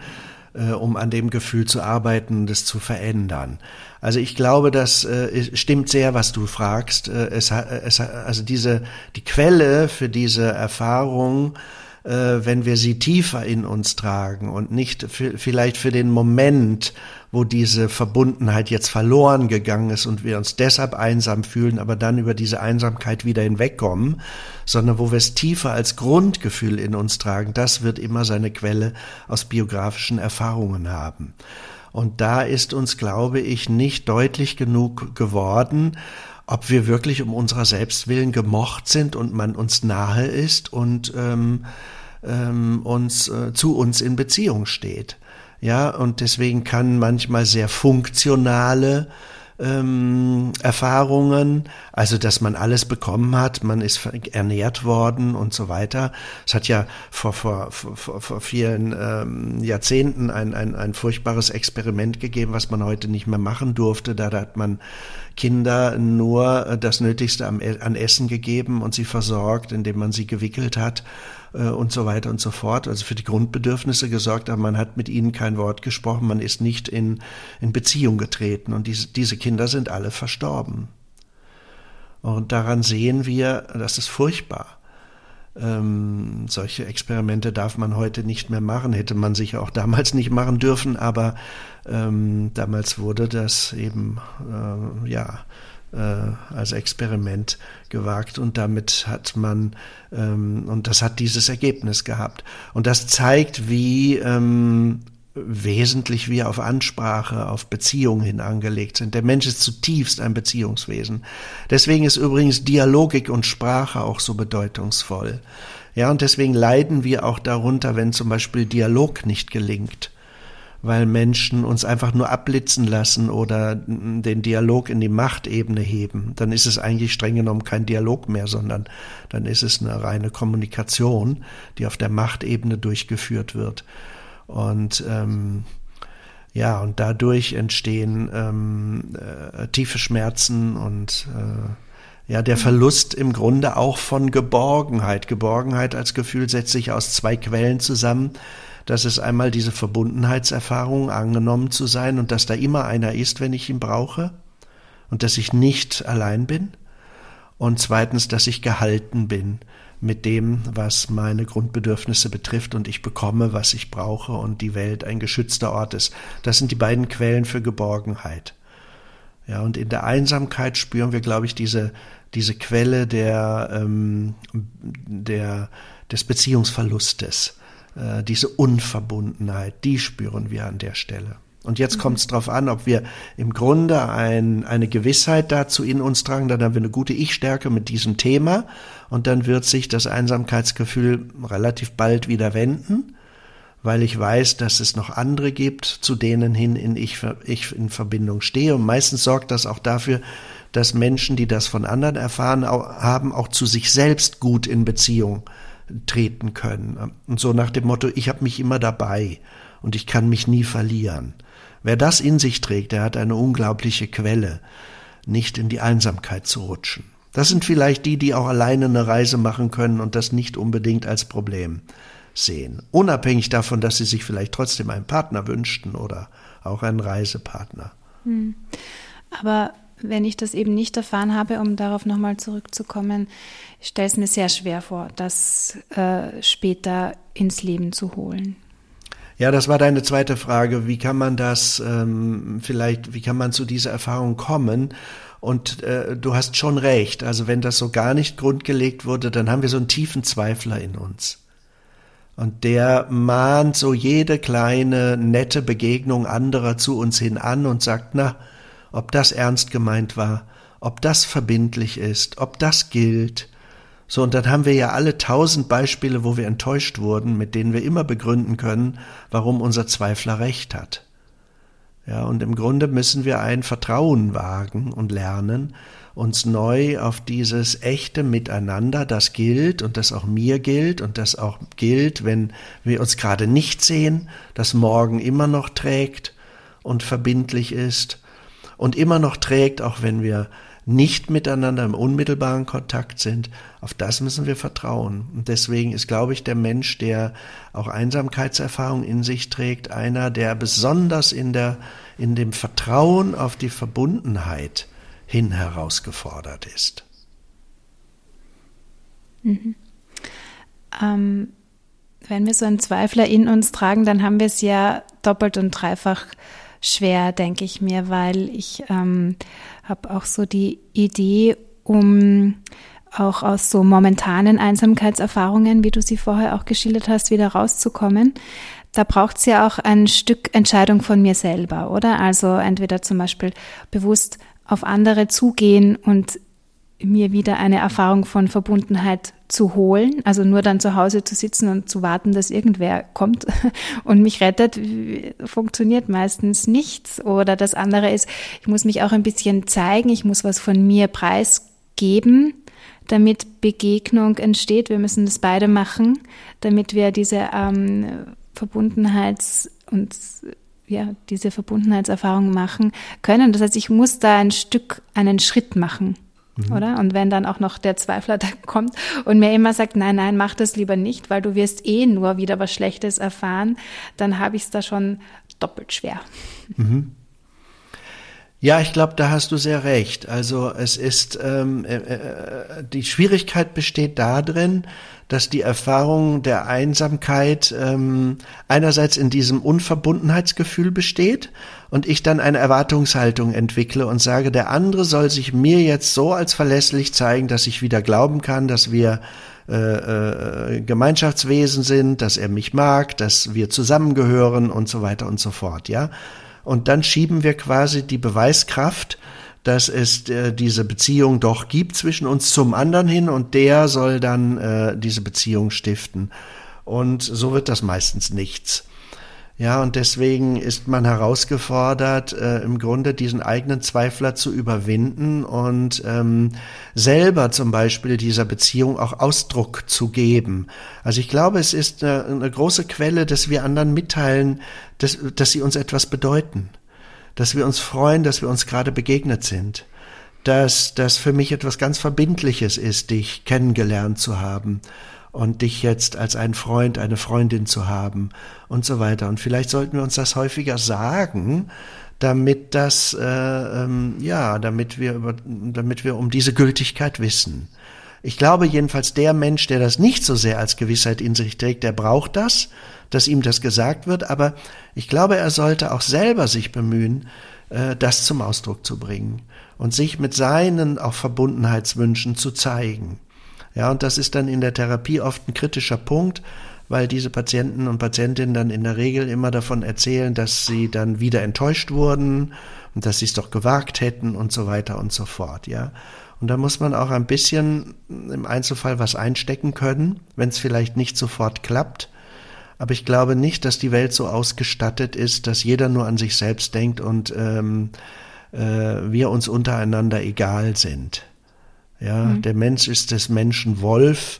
äh, um an dem Gefühl zu arbeiten, das zu verändern? Also ich glaube, das äh, stimmt sehr, was du fragst. Äh, es, es, also diese, die Quelle für diese Erfahrung äh, wenn wir sie tiefer in uns tragen und nicht vielleicht für den Moment, wo diese Verbundenheit jetzt verloren gegangen ist und wir uns deshalb einsam fühlen, aber dann über diese Einsamkeit wieder hinwegkommen, sondern wo wir es tiefer als Grundgefühl in uns tragen, das wird immer seine Quelle aus biografischen Erfahrungen haben. Und da ist uns, glaube ich, nicht deutlich genug geworden, ob wir wirklich um unserer Selbstwillen gemocht sind und man uns nahe ist und ähm, ähm, uns äh, zu uns in Beziehung steht. Ja, und deswegen kann manchmal sehr funktionale ähm, Erfahrungen, also dass man alles bekommen hat, man ist ernährt worden und so weiter. Es hat ja vor, vor, vor, vor vielen ähm, Jahrzehnten ein, ein, ein furchtbares Experiment gegeben, was man heute nicht mehr machen durfte. Da hat man Kinder nur das Nötigste an Essen gegeben und sie versorgt, indem man sie gewickelt hat äh, und so weiter und so fort, also für die Grundbedürfnisse gesorgt, aber man hat mit ihnen kein Wort gesprochen, man ist nicht in, in Beziehung getreten und diese, diese Kinder sind alle verstorben. Und daran sehen wir, das ist furchtbar. Ähm, solche Experimente darf man heute nicht mehr machen, hätte man sich auch damals nicht machen dürfen, aber ähm, damals wurde das eben, äh, ja, als Experiment gewagt und damit hat man ähm, und das hat dieses Ergebnis gehabt und das zeigt, wie ähm, wesentlich wir auf Ansprache, auf Beziehung hin angelegt sind. Der Mensch ist zutiefst ein Beziehungswesen. Deswegen ist übrigens Dialogik und Sprache auch so bedeutungsvoll. Ja, und deswegen leiden wir auch darunter, wenn zum Beispiel Dialog nicht gelingt weil Menschen uns einfach nur abblitzen lassen oder den Dialog in die Machtebene heben, dann ist es eigentlich streng genommen kein Dialog mehr, sondern dann ist es eine reine Kommunikation, die auf der Machtebene durchgeführt wird. Und ähm, ja, und dadurch entstehen ähm, äh, tiefe Schmerzen und äh, ja, der Verlust im Grunde auch von Geborgenheit. Geborgenheit als Gefühl setzt sich aus zwei Quellen zusammen dass es einmal diese Verbundenheitserfahrung angenommen zu sein und dass da immer einer ist, wenn ich ihn brauche und dass ich nicht allein bin und zweitens, dass ich gehalten bin mit dem, was meine Grundbedürfnisse betrifft und ich bekomme, was ich brauche und die Welt ein geschützter Ort ist. Das sind die beiden Quellen für Geborgenheit. Ja, und in der Einsamkeit spüren wir, glaube ich, diese, diese Quelle der, ähm, der, des Beziehungsverlustes. Äh, diese Unverbundenheit, die spüren wir an der Stelle. Und jetzt mhm. kommt es darauf an, ob wir im Grunde ein, eine Gewissheit dazu in uns tragen, dann haben wir eine gute Ich-Stärke mit diesem Thema und dann wird sich das Einsamkeitsgefühl relativ bald wieder wenden, weil ich weiß, dass es noch andere gibt, zu denen hin in ich, ich in Verbindung stehe. Und meistens sorgt das auch dafür, dass Menschen, die das von anderen erfahren haben, auch zu sich selbst gut in Beziehung treten können. Und so nach dem Motto, ich habe mich immer dabei und ich kann mich nie verlieren. Wer das in sich trägt, der hat eine unglaubliche Quelle, nicht in die Einsamkeit zu rutschen. Das sind vielleicht die, die auch alleine eine Reise machen können und das nicht unbedingt als Problem sehen. Unabhängig davon, dass sie sich vielleicht trotzdem einen Partner wünschten oder auch einen Reisepartner. Hm. Aber wenn ich das eben nicht erfahren habe, um darauf nochmal zurückzukommen, ich stelle es mir sehr schwer vor, das äh, später ins Leben zu holen. Ja, das war deine zweite Frage. Wie kann man das ähm, vielleicht, wie kann man zu dieser Erfahrung kommen? Und äh, du hast schon recht. Also wenn das so gar nicht grundgelegt wurde, dann haben wir so einen tiefen Zweifler in uns. Und der mahnt so jede kleine nette Begegnung anderer zu uns hin an und sagt, na, ob das ernst gemeint war, ob das verbindlich ist, ob das gilt, so, und dann haben wir ja alle tausend Beispiele, wo wir enttäuscht wurden, mit denen wir immer begründen können, warum unser Zweifler recht hat. Ja, und im Grunde müssen wir ein Vertrauen wagen und lernen, uns neu auf dieses echte Miteinander, das gilt und das auch mir gilt und das auch gilt, wenn wir uns gerade nicht sehen, das morgen immer noch trägt und verbindlich ist und immer noch trägt, auch wenn wir nicht miteinander im unmittelbaren Kontakt sind, auf das müssen wir vertrauen. Und deswegen ist, glaube ich, der Mensch, der auch Einsamkeitserfahrung in sich trägt, einer, der besonders in der, in dem Vertrauen auf die Verbundenheit hin herausgefordert ist. Mhm. Ähm, wenn wir so einen Zweifler in uns tragen, dann haben wir es ja doppelt und dreifach schwer, denke ich mir, weil ich ähm, habe auch so die Idee, um auch aus so momentanen Einsamkeitserfahrungen, wie du sie vorher auch geschildert hast, wieder rauszukommen. Da braucht es ja auch ein Stück Entscheidung von mir selber, oder? Also entweder zum Beispiel bewusst auf andere zugehen und mir wieder eine Erfahrung von Verbundenheit zu holen, also nur dann zu Hause zu sitzen und zu warten, dass irgendwer kommt *laughs* und mich rettet, funktioniert meistens nichts. Oder das andere ist, ich muss mich auch ein bisschen zeigen, ich muss was von mir preisgeben, damit Begegnung entsteht. Wir müssen das beide machen, damit wir diese ähm, Verbundenheits- und ja, diese Verbundenheitserfahrung machen können. Das heißt, ich muss da ein Stück, einen Schritt machen. Mhm. Oder? Und wenn dann auch noch der Zweifler *laughs* da kommt und mir immer sagt, nein, nein, mach das lieber nicht, weil du wirst eh nur wieder was Schlechtes erfahren, dann habe ich es da schon doppelt schwer. Mhm. Ja, ich glaube, da hast du sehr recht. Also es ist ähm, äh, äh, die Schwierigkeit besteht darin, dass die Erfahrung der Einsamkeit ähm, einerseits in diesem Unverbundenheitsgefühl besteht und ich dann eine Erwartungshaltung entwickle und sage, der andere soll sich mir jetzt so als verlässlich zeigen, dass ich wieder glauben kann, dass wir äh, äh, Gemeinschaftswesen sind, dass er mich mag, dass wir zusammengehören und so weiter und so fort, ja. Und dann schieben wir quasi die Beweiskraft, dass es äh, diese Beziehung doch gibt zwischen uns zum anderen hin und der soll dann äh, diese Beziehung stiften. Und so wird das meistens nichts. Ja, und deswegen ist man herausgefordert, äh, im Grunde diesen eigenen Zweifler zu überwinden und ähm, selber zum Beispiel dieser Beziehung auch Ausdruck zu geben. Also ich glaube, es ist eine, eine große Quelle, dass wir anderen mitteilen, dass, dass sie uns etwas bedeuten, dass wir uns freuen, dass wir uns gerade begegnet sind dass das für mich etwas ganz Verbindliches ist, dich kennengelernt zu haben und dich jetzt als ein Freund, eine Freundin zu haben und so weiter. Und vielleicht sollten wir uns das häufiger sagen, damit das, äh, ähm, ja, damit wir über, damit wir um diese Gültigkeit wissen. Ich glaube jedenfalls, der Mensch, der das nicht so sehr als Gewissheit in sich trägt, der braucht das, dass ihm das gesagt wird, aber ich glaube, er sollte auch selber sich bemühen, äh, das zum Ausdruck zu bringen und sich mit seinen auch Verbundenheitswünschen zu zeigen. Ja, und das ist dann in der Therapie oft ein kritischer Punkt, weil diese Patienten und Patientinnen dann in der Regel immer davon erzählen, dass sie dann wieder enttäuscht wurden und dass sie es doch gewagt hätten und so weiter und so fort, ja. Und da muss man auch ein bisschen im Einzelfall was einstecken können, wenn es vielleicht nicht sofort klappt. Aber ich glaube nicht, dass die Welt so ausgestattet ist, dass jeder nur an sich selbst denkt und ähm, äh, wir uns untereinander egal sind. Ja, mhm. der Mensch ist des Menschen Wolf,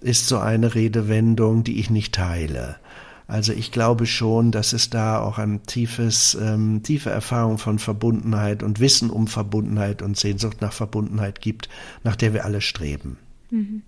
ist so eine Redewendung, die ich nicht teile. Also ich glaube schon, dass es da auch ein tiefes, ähm, tiefe Erfahrung von Verbundenheit und Wissen um Verbundenheit und Sehnsucht nach Verbundenheit gibt, nach der wir alle streben. Mhm.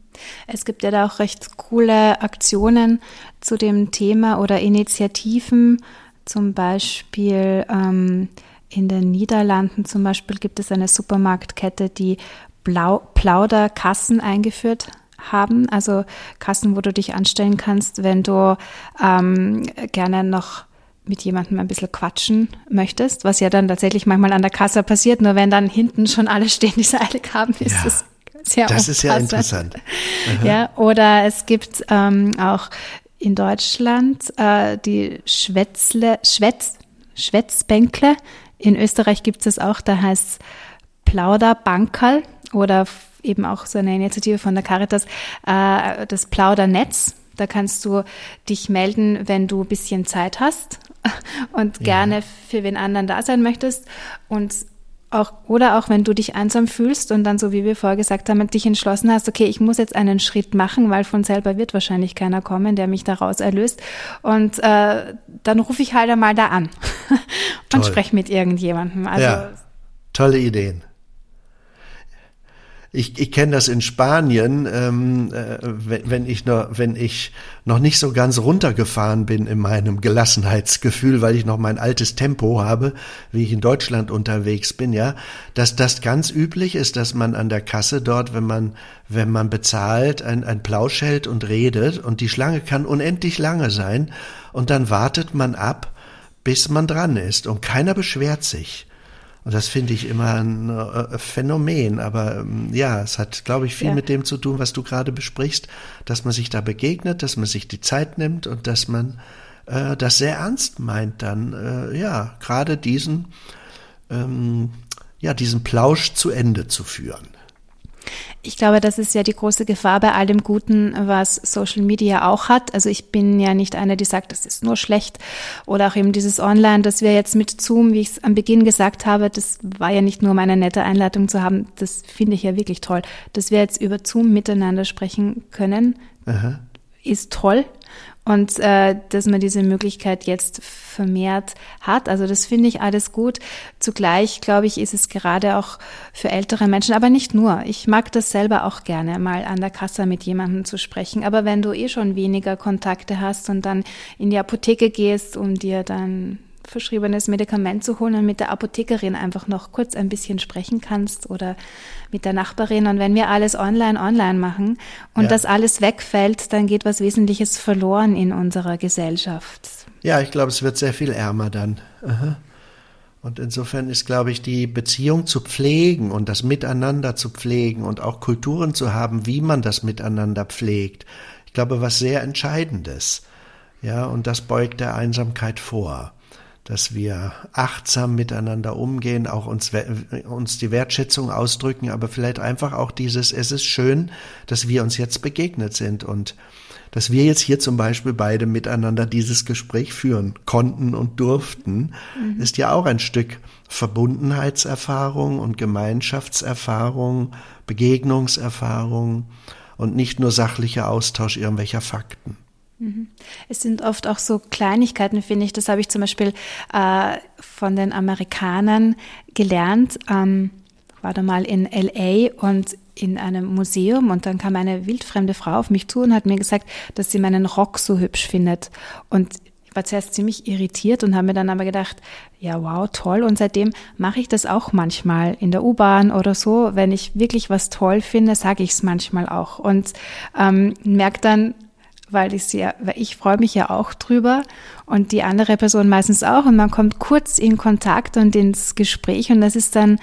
Es gibt ja da auch recht coole Aktionen zu dem Thema oder Initiativen. Zum Beispiel ähm, in den Niederlanden zum Beispiel gibt es eine Supermarktkette, die Blau Plauderkassen eingeführt haben, also Kassen, wo du dich anstellen kannst, wenn du ähm, gerne noch mit jemandem ein bisschen quatschen möchtest, was ja dann tatsächlich manchmal an der Kasse passiert, nur wenn dann hinten schon alle stehen, die es eilig haben, ist ja. das sehr Das ist ja interessant. Aha. *laughs* Ja, oder es gibt ähm, auch in Deutschland äh, die Schwätzle, Schwätz, Schwätzbänkle. In Österreich gibt es auch, da heißt es Plauderbankerl oder eben auch so eine Initiative von der Caritas, äh, das Plaudernetz. Da kannst du dich melden, wenn du ein bisschen Zeit hast *laughs* und ja. gerne für wen anderen da sein möchtest. Und auch, oder auch wenn du dich einsam fühlst und dann, so wie wir vorher gesagt haben, dich entschlossen hast, okay, ich muss jetzt einen Schritt machen, weil von selber wird wahrscheinlich keiner kommen, der mich daraus erlöst. Und äh, dann rufe ich halt einmal da an *laughs* und spreche mit irgendjemandem. Also, ja, tolle Ideen ich, ich kenne das in Spanien, ähm, äh, wenn, wenn, ich noch, wenn ich noch nicht so ganz runtergefahren bin in meinem Gelassenheitsgefühl, weil ich noch mein altes Tempo habe, wie ich in Deutschland unterwegs bin, ja, dass das ganz üblich ist, dass man an der Kasse dort, wenn man, wenn man bezahlt, ein, ein Plausch hält und redet und die Schlange kann unendlich lange sein und dann wartet man ab, bis man dran ist und keiner beschwert sich. Und das finde ich immer ein äh, Phänomen. Aber ähm, ja, es hat, glaube ich, viel ja. mit dem zu tun, was du gerade besprichst, dass man sich da begegnet, dass man sich die Zeit nimmt und dass man äh, das sehr ernst meint, dann äh, ja gerade diesen ähm, ja diesen Plausch zu Ende zu führen. Ich glaube, das ist ja die große Gefahr bei all dem Guten, was Social Media auch hat. Also ich bin ja nicht eine, die sagt, das ist nur schlecht. Oder auch eben dieses Online, das wir jetzt mit Zoom, wie ich es am Beginn gesagt habe, das war ja nicht nur um eine nette Einleitung zu haben. Das finde ich ja wirklich toll. Dass wir jetzt über Zoom miteinander sprechen können, Aha. ist toll und äh, dass man diese Möglichkeit jetzt vermehrt hat. Also das finde ich alles gut. Zugleich, glaube ich, ist es gerade auch für ältere Menschen, aber nicht nur. Ich mag das selber auch gerne, mal an der Kasse mit jemandem zu sprechen. Aber wenn du eh schon weniger Kontakte hast und dann in die Apotheke gehst, um dir dann verschriebenes Medikament zu holen und mit der Apothekerin einfach noch kurz ein bisschen sprechen kannst oder mit der Nachbarin. Und wenn wir alles online, online machen und ja. das alles wegfällt, dann geht was Wesentliches verloren in unserer Gesellschaft. Ja, ich glaube, es wird sehr viel ärmer dann. Aha. Und insofern ist, glaube ich, die Beziehung zu pflegen und das Miteinander zu pflegen und auch Kulturen zu haben, wie man das Miteinander pflegt, ich glaube, was sehr Entscheidendes. Ja, und das beugt der Einsamkeit vor dass wir achtsam miteinander umgehen, auch uns, uns die Wertschätzung ausdrücken, aber vielleicht einfach auch dieses, es ist schön, dass wir uns jetzt begegnet sind und dass wir jetzt hier zum Beispiel beide miteinander dieses Gespräch führen konnten und durften, mhm. ist ja auch ein Stück Verbundenheitserfahrung und Gemeinschaftserfahrung, Begegnungserfahrung und nicht nur sachlicher Austausch irgendwelcher Fakten. Mhm. Es sind oft auch so Kleinigkeiten, finde ich. Das habe ich zum Beispiel äh, von den Amerikanern gelernt. Ähm, war da mal in LA und in einem Museum und dann kam eine wildfremde Frau auf mich zu und hat mir gesagt, dass sie meinen Rock so hübsch findet. Und ich war zuerst ziemlich irritiert und habe mir dann aber gedacht, ja, wow, toll. Und seitdem mache ich das auch manchmal in der U-Bahn oder so. Wenn ich wirklich was toll finde, sage ich es manchmal auch. Und ähm, merke dann, weil ich ja, weil ich freue mich ja auch drüber und die andere Person meistens auch und man kommt kurz in Kontakt und ins Gespräch und das ist dann,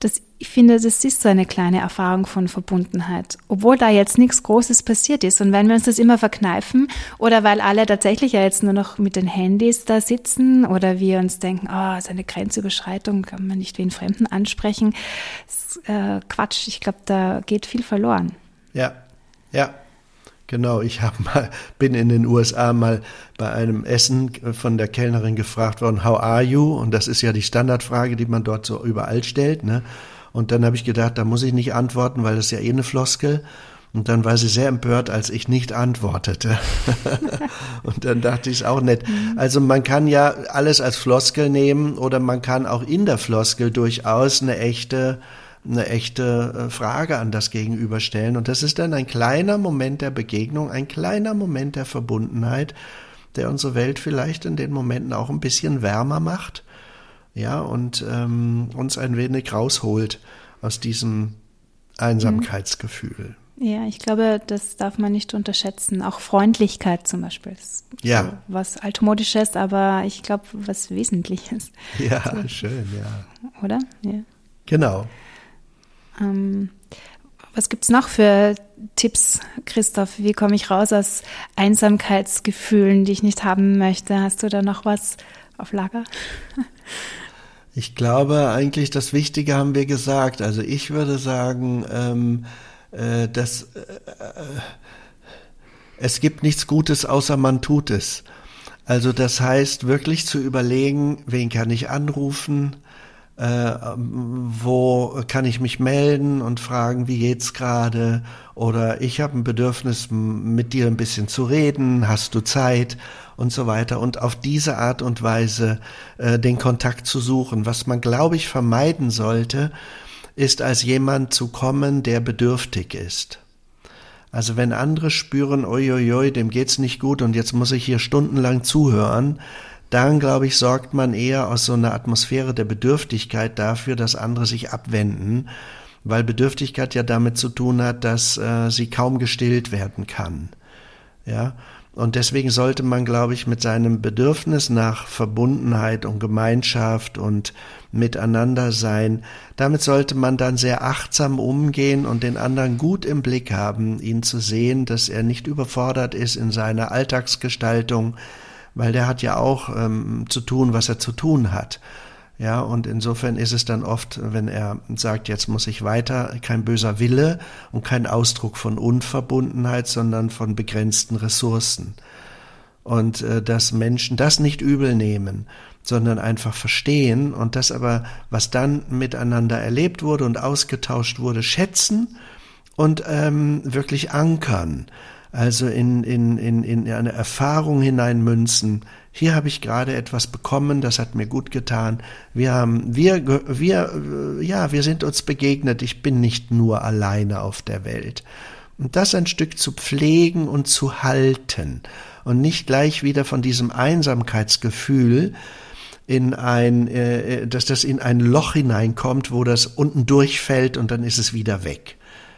das, ich finde, das ist so eine kleine Erfahrung von Verbundenheit, obwohl da jetzt nichts Großes passiert ist und wenn wir uns das immer verkneifen oder weil alle tatsächlich ja jetzt nur noch mit den Handys da sitzen oder wir uns denken, oh, ist eine Grenzüberschreitung, kann man nicht einen Fremden ansprechen, äh, Quatsch, ich glaube, da geht viel verloren. Ja, ja, Genau, ich habe mal *laughs* bin in den USA mal bei einem Essen von der Kellnerin gefragt worden, how are you? Und das ist ja die Standardfrage, die man dort so überall stellt, ne? Und dann habe ich gedacht, da muss ich nicht antworten, weil das ist ja eh eine Floskel. Und dann war sie sehr empört, als ich nicht antwortete. *laughs* und dann dachte ich es auch nett. Mhm. Also man kann ja alles als Floskel nehmen oder man kann auch in der Floskel durchaus eine echte eine echte äh, Frage an das Gegenüber stellen. Und das ist dann ein kleiner Moment der Begegnung, ein kleiner Moment der Verbundenheit, der unsere Welt vielleicht in den Momenten auch ein bisschen wärmer macht, ja, und ähm, uns ein wenig rausholt aus diesem Einsamkeitsgefühl. Ja, ich glaube, das darf man nicht unterschätzen. Auch Freundlichkeit zum Beispiel. Ist ja. So was altmodisches, aber ich glaube, was Wesentliches. Ja, so. schön, ja. Oder? Ja. Genau. Ähm, was gibt es noch für Tipps, Christoph? Wie komme ich raus aus Einsamkeitsgefühlen, die ich nicht haben möchte? Hast du da noch was auf Lager? *laughs* Ich glaube eigentlich, das Wichtige haben wir gesagt. Also ich würde sagen, ähm, äh, dass äh, äh, es gibt nichts Gutes, außer man tut es. Also das heißt wirklich zu überlegen, wen kann ich anrufen, äh, wo kann ich mich melden und fragen, wie geht's gerade? Oder ich habe ein Bedürfnis, mit dir ein bisschen zu reden, hast du Zeit? Und so weiter. Und auf diese Art und Weise äh, den Kontakt zu suchen. Was man, glaube ich, vermeiden sollte, ist als jemand zu kommen, der bedürftig ist. Also wenn andere spüren, uiuiui, dem geht's nicht gut und jetzt muss ich hier stundenlang zuhören, dann, glaube ich, sorgt man eher aus so einer Atmosphäre der Bedürftigkeit dafür, dass andere sich abwenden, weil Bedürftigkeit ja damit zu tun hat, dass äh, sie kaum gestillt werden kann. Ja, und deswegen sollte man, glaube ich, mit seinem Bedürfnis nach Verbundenheit und Gemeinschaft und Miteinander sein, damit sollte man dann sehr achtsam umgehen und den anderen gut im Blick haben, ihn zu sehen, dass er nicht überfordert ist in seiner Alltagsgestaltung, weil der hat ja auch ähm, zu tun, was er zu tun hat. Ja, und insofern ist es dann oft, wenn er sagt, jetzt muss ich weiter, kein böser Wille und kein Ausdruck von Unverbundenheit, sondern von begrenzten Ressourcen. Und äh, dass Menschen das nicht übel nehmen, sondern einfach verstehen und das aber, was dann miteinander erlebt wurde und ausgetauscht wurde, schätzen und ähm, wirklich ankern also in, in, in, in eine Erfahrung hineinmünzen. Hier habe ich gerade etwas bekommen, das hat mir gut getan. Wir haben, wir, wir, ja, wir sind uns begegnet. Ich bin nicht nur alleine auf der Welt. Und das ein Stück zu pflegen und zu halten und nicht gleich wieder von diesem Einsamkeitsgefühl in ein, äh, dass das in ein Loch hineinkommt, wo das unten durchfällt und dann ist es wieder weg.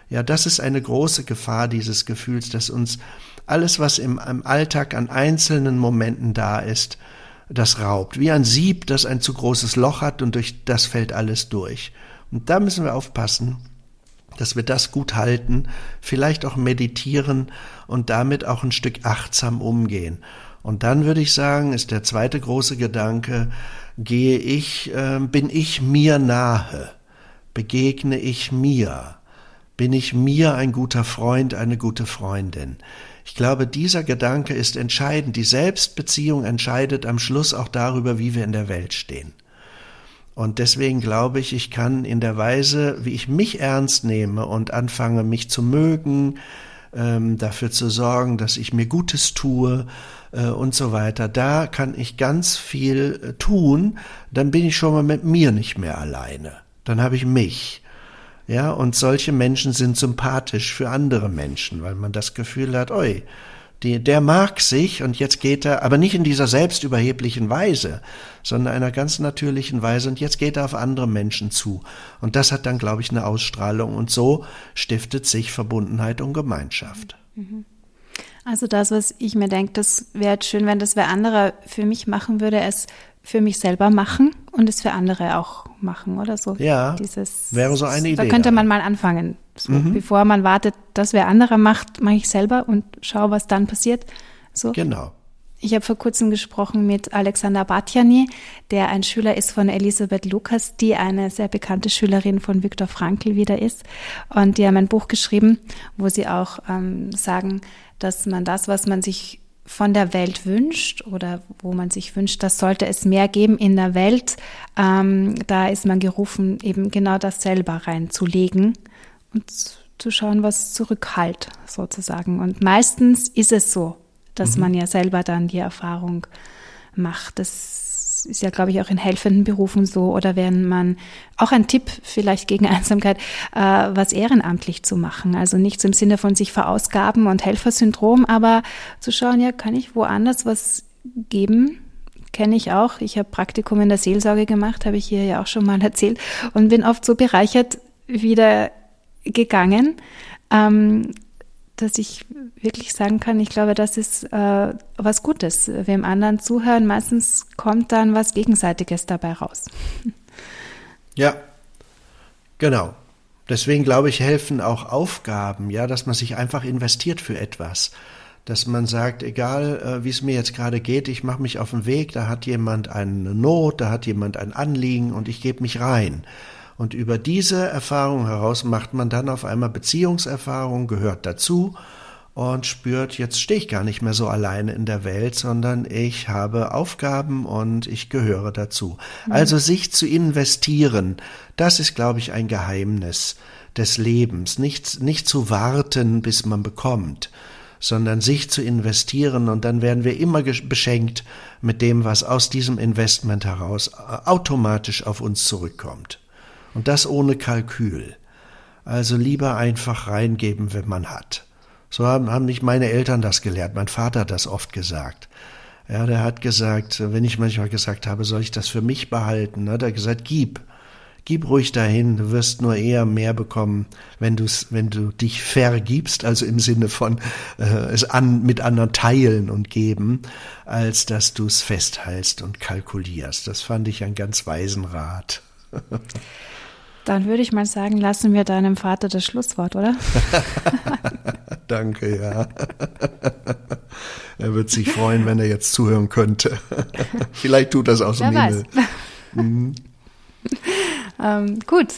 Ja, das ist eine große Gefahr dieses Gefühls, dass uns alles, was im, im Alltag an einzelnen Momenten da ist, das raubt. Wie ein Sieb, das ein zu großes Loch hat und durch das fällt alles durch. Und da müssen wir aufpassen, dass wir das gut halten, vielleicht auch meditieren und damit auch ein Stück achtsam umgehen. Und dann würde ich sagen, ist der zweite große Gedanke, gehe ich, äh, bin ich mir nahe, begegne ich mir, bin ich mir ein guter Freund, eine gute Freundin? Ich glaube, dieser Gedanke ist entscheidend. Die Selbstbeziehung entscheidet am Schluss auch darüber, wie wir in der Welt stehen. Und deswegen glaube ich, ich kann in der Weise, wie ich mich ernst nehme und anfange, mich zu mögen, ähm, dafür zu sorgen, dass ich mir Gutes tue äh, und so weiter, da kann ich ganz viel äh, tun, dann bin ich schon mal mit mir nicht mehr alleine. Dann habe ich mich. Ja, und solche Menschen sind sympathisch für andere Menschen, weil man das Gefühl hat, oi, die, der mag sich und jetzt geht er, aber nicht in dieser selbstüberheblichen Weise, sondern einer ganz natürlichen Weise und jetzt geht er auf andere Menschen zu. Und das hat dann, glaube ich, eine Ausstrahlung und so stiftet sich Verbundenheit und Gemeinschaft. Mhm. Also das, was ich mir denke, das wäre schön, wenn das wer anderer für mich machen würde, es für mich selber machen und es für andere auch machen oder so. Ja, Dieses, wäre so eine Idee. Da könnte man mal anfangen. So, mhm. Bevor man wartet, dass wer anderer macht, mache ich selber und schaue, was dann passiert. So. Genau. Ich habe vor kurzem gesprochen mit Alexander Batjani, der ein Schüler ist von Elisabeth Lukas, die eine sehr bekannte Schülerin von Viktor Frankl wieder ist. Und die haben ein Buch geschrieben, wo sie auch ähm, sagen, dass man das, was man sich von der Welt wünscht oder wo man sich wünscht, das sollte es mehr geben in der Welt, ähm, da ist man gerufen, eben genau das selber reinzulegen und zu schauen, was zurückhalt sozusagen. Und meistens ist es so, dass mhm. man ja selber dann die Erfahrung macht. Das ist ja, glaube ich, auch in helfenden Berufen so. Oder wenn man, auch ein Tipp vielleicht gegen *laughs* Einsamkeit, äh, was ehrenamtlich zu machen. Also nichts im Sinne von sich verausgaben und Helfersyndrom, aber zu schauen, ja, kann ich woanders was geben? Kenne ich auch. Ich habe Praktikum in der Seelsorge gemacht, habe ich hier ja auch schon mal *laughs* erzählt und bin oft so bereichert wieder gegangen. Ähm, dass ich wirklich sagen kann, ich glaube, das ist äh, was Gutes. Wem anderen zuhören, meistens kommt dann was Gegenseitiges dabei raus. Ja, genau. Deswegen glaube ich, helfen auch Aufgaben, ja, dass man sich einfach investiert für etwas. Dass man sagt, egal äh, wie es mir jetzt gerade geht, ich mache mich auf den Weg, da hat jemand eine Not, da hat jemand ein Anliegen und ich gebe mich rein. Und über diese Erfahrung heraus macht man dann auf einmal Beziehungserfahrung, gehört dazu und spürt, jetzt stehe ich gar nicht mehr so alleine in der Welt, sondern ich habe Aufgaben und ich gehöre dazu. Mhm. Also sich zu investieren, das ist, glaube ich, ein Geheimnis des Lebens. Nicht, nicht zu warten, bis man bekommt, sondern sich zu investieren und dann werden wir immer beschenkt mit dem, was aus diesem Investment heraus äh, automatisch auf uns zurückkommt. Und das ohne Kalkül. Also lieber einfach reingeben, wenn man hat. So haben, haben mich meine Eltern das gelehrt. Mein Vater hat das oft gesagt. Ja, der hat gesagt, wenn ich manchmal gesagt habe, soll ich das für mich behalten, hat er gesagt, gib. Gib ruhig dahin, du wirst nur eher mehr bekommen, wenn, du's, wenn du dich vergibst, also im Sinne von äh, es an, mit anderen teilen und geben, als dass du es festhältst und kalkulierst. Das fand ich einen ganz weisen Rat. *laughs* Dann würde ich mal sagen, lassen wir deinem Vater das Schlusswort, oder? *laughs* Danke, ja. er wird sich freuen, wenn er jetzt zuhören könnte. *laughs* Vielleicht tut das aus dem Himmel. Mhm. *laughs* ähm, gut,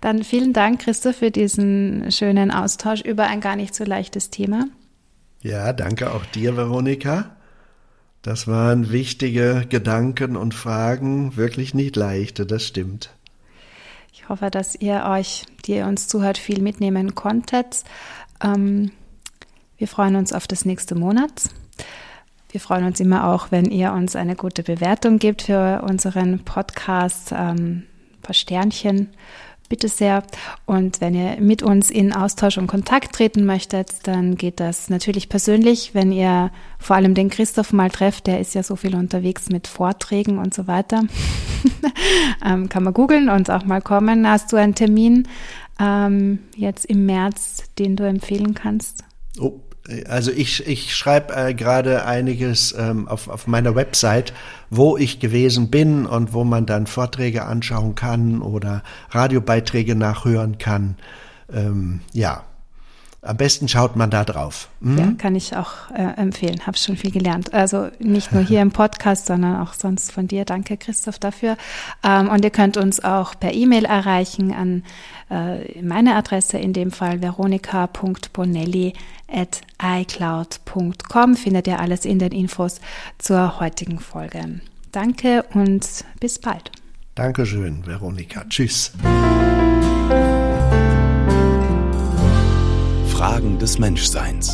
dann vielen Dank, Christoph, für diesen schönen Austausch über ein gar nicht so leichtes Thema. Ja, danke auch dir, Veronika. Das waren wichtige Gedanken und Fragen, wirklich nicht leichte, das stimmt. Ich hoffe, dass ihr euch, die ihr uns zuhört, viel mitnehmen konntet. Ähm, wir freuen uns auf das nächste Monat. Wir freuen uns immer auch, wenn ihr uns eine gute Bewertung gebt für unseren Podcast. Ähm, ein paar Sternchen bitte sehr. Und wenn ihr mit uns in Austausch und Kontakt treten möchtet, dann geht das natürlich persönlich. Wenn ihr vor allem den Christoph mal trefft, der ist ja so viel unterwegs mit Vorträgen und so weiter, *laughs* ähm, kann man googeln und auch mal kommen. Hast du einen Termin ähm, jetzt im März, den du empfehlen kannst? Oh, also ich, ich schreibe äh, gerade einiges ähm, auf, auf meiner Website, wo ich gewesen bin und wo man dann Vorträge anschauen kann oder Radiobeiträge nachhören kann. Ähm, ja, am besten schaut man da drauf. Mhm. Ja, kann ich auch äh, empfehlen. Habe schon viel gelernt. Also nicht nur hier im Podcast, sondern auch sonst von dir. Danke, Christoph, dafür. Ähm, und ihr könnt uns auch per E-Mail erreichen an äh, meine Adresse, in dem Fall veronika.bonelli at icloud.com. Findet ihr alles in den Infos zur heutigen Folge. Danke und bis bald. Dankeschön, Veronika. Tschüss. Fragen des Menschseins.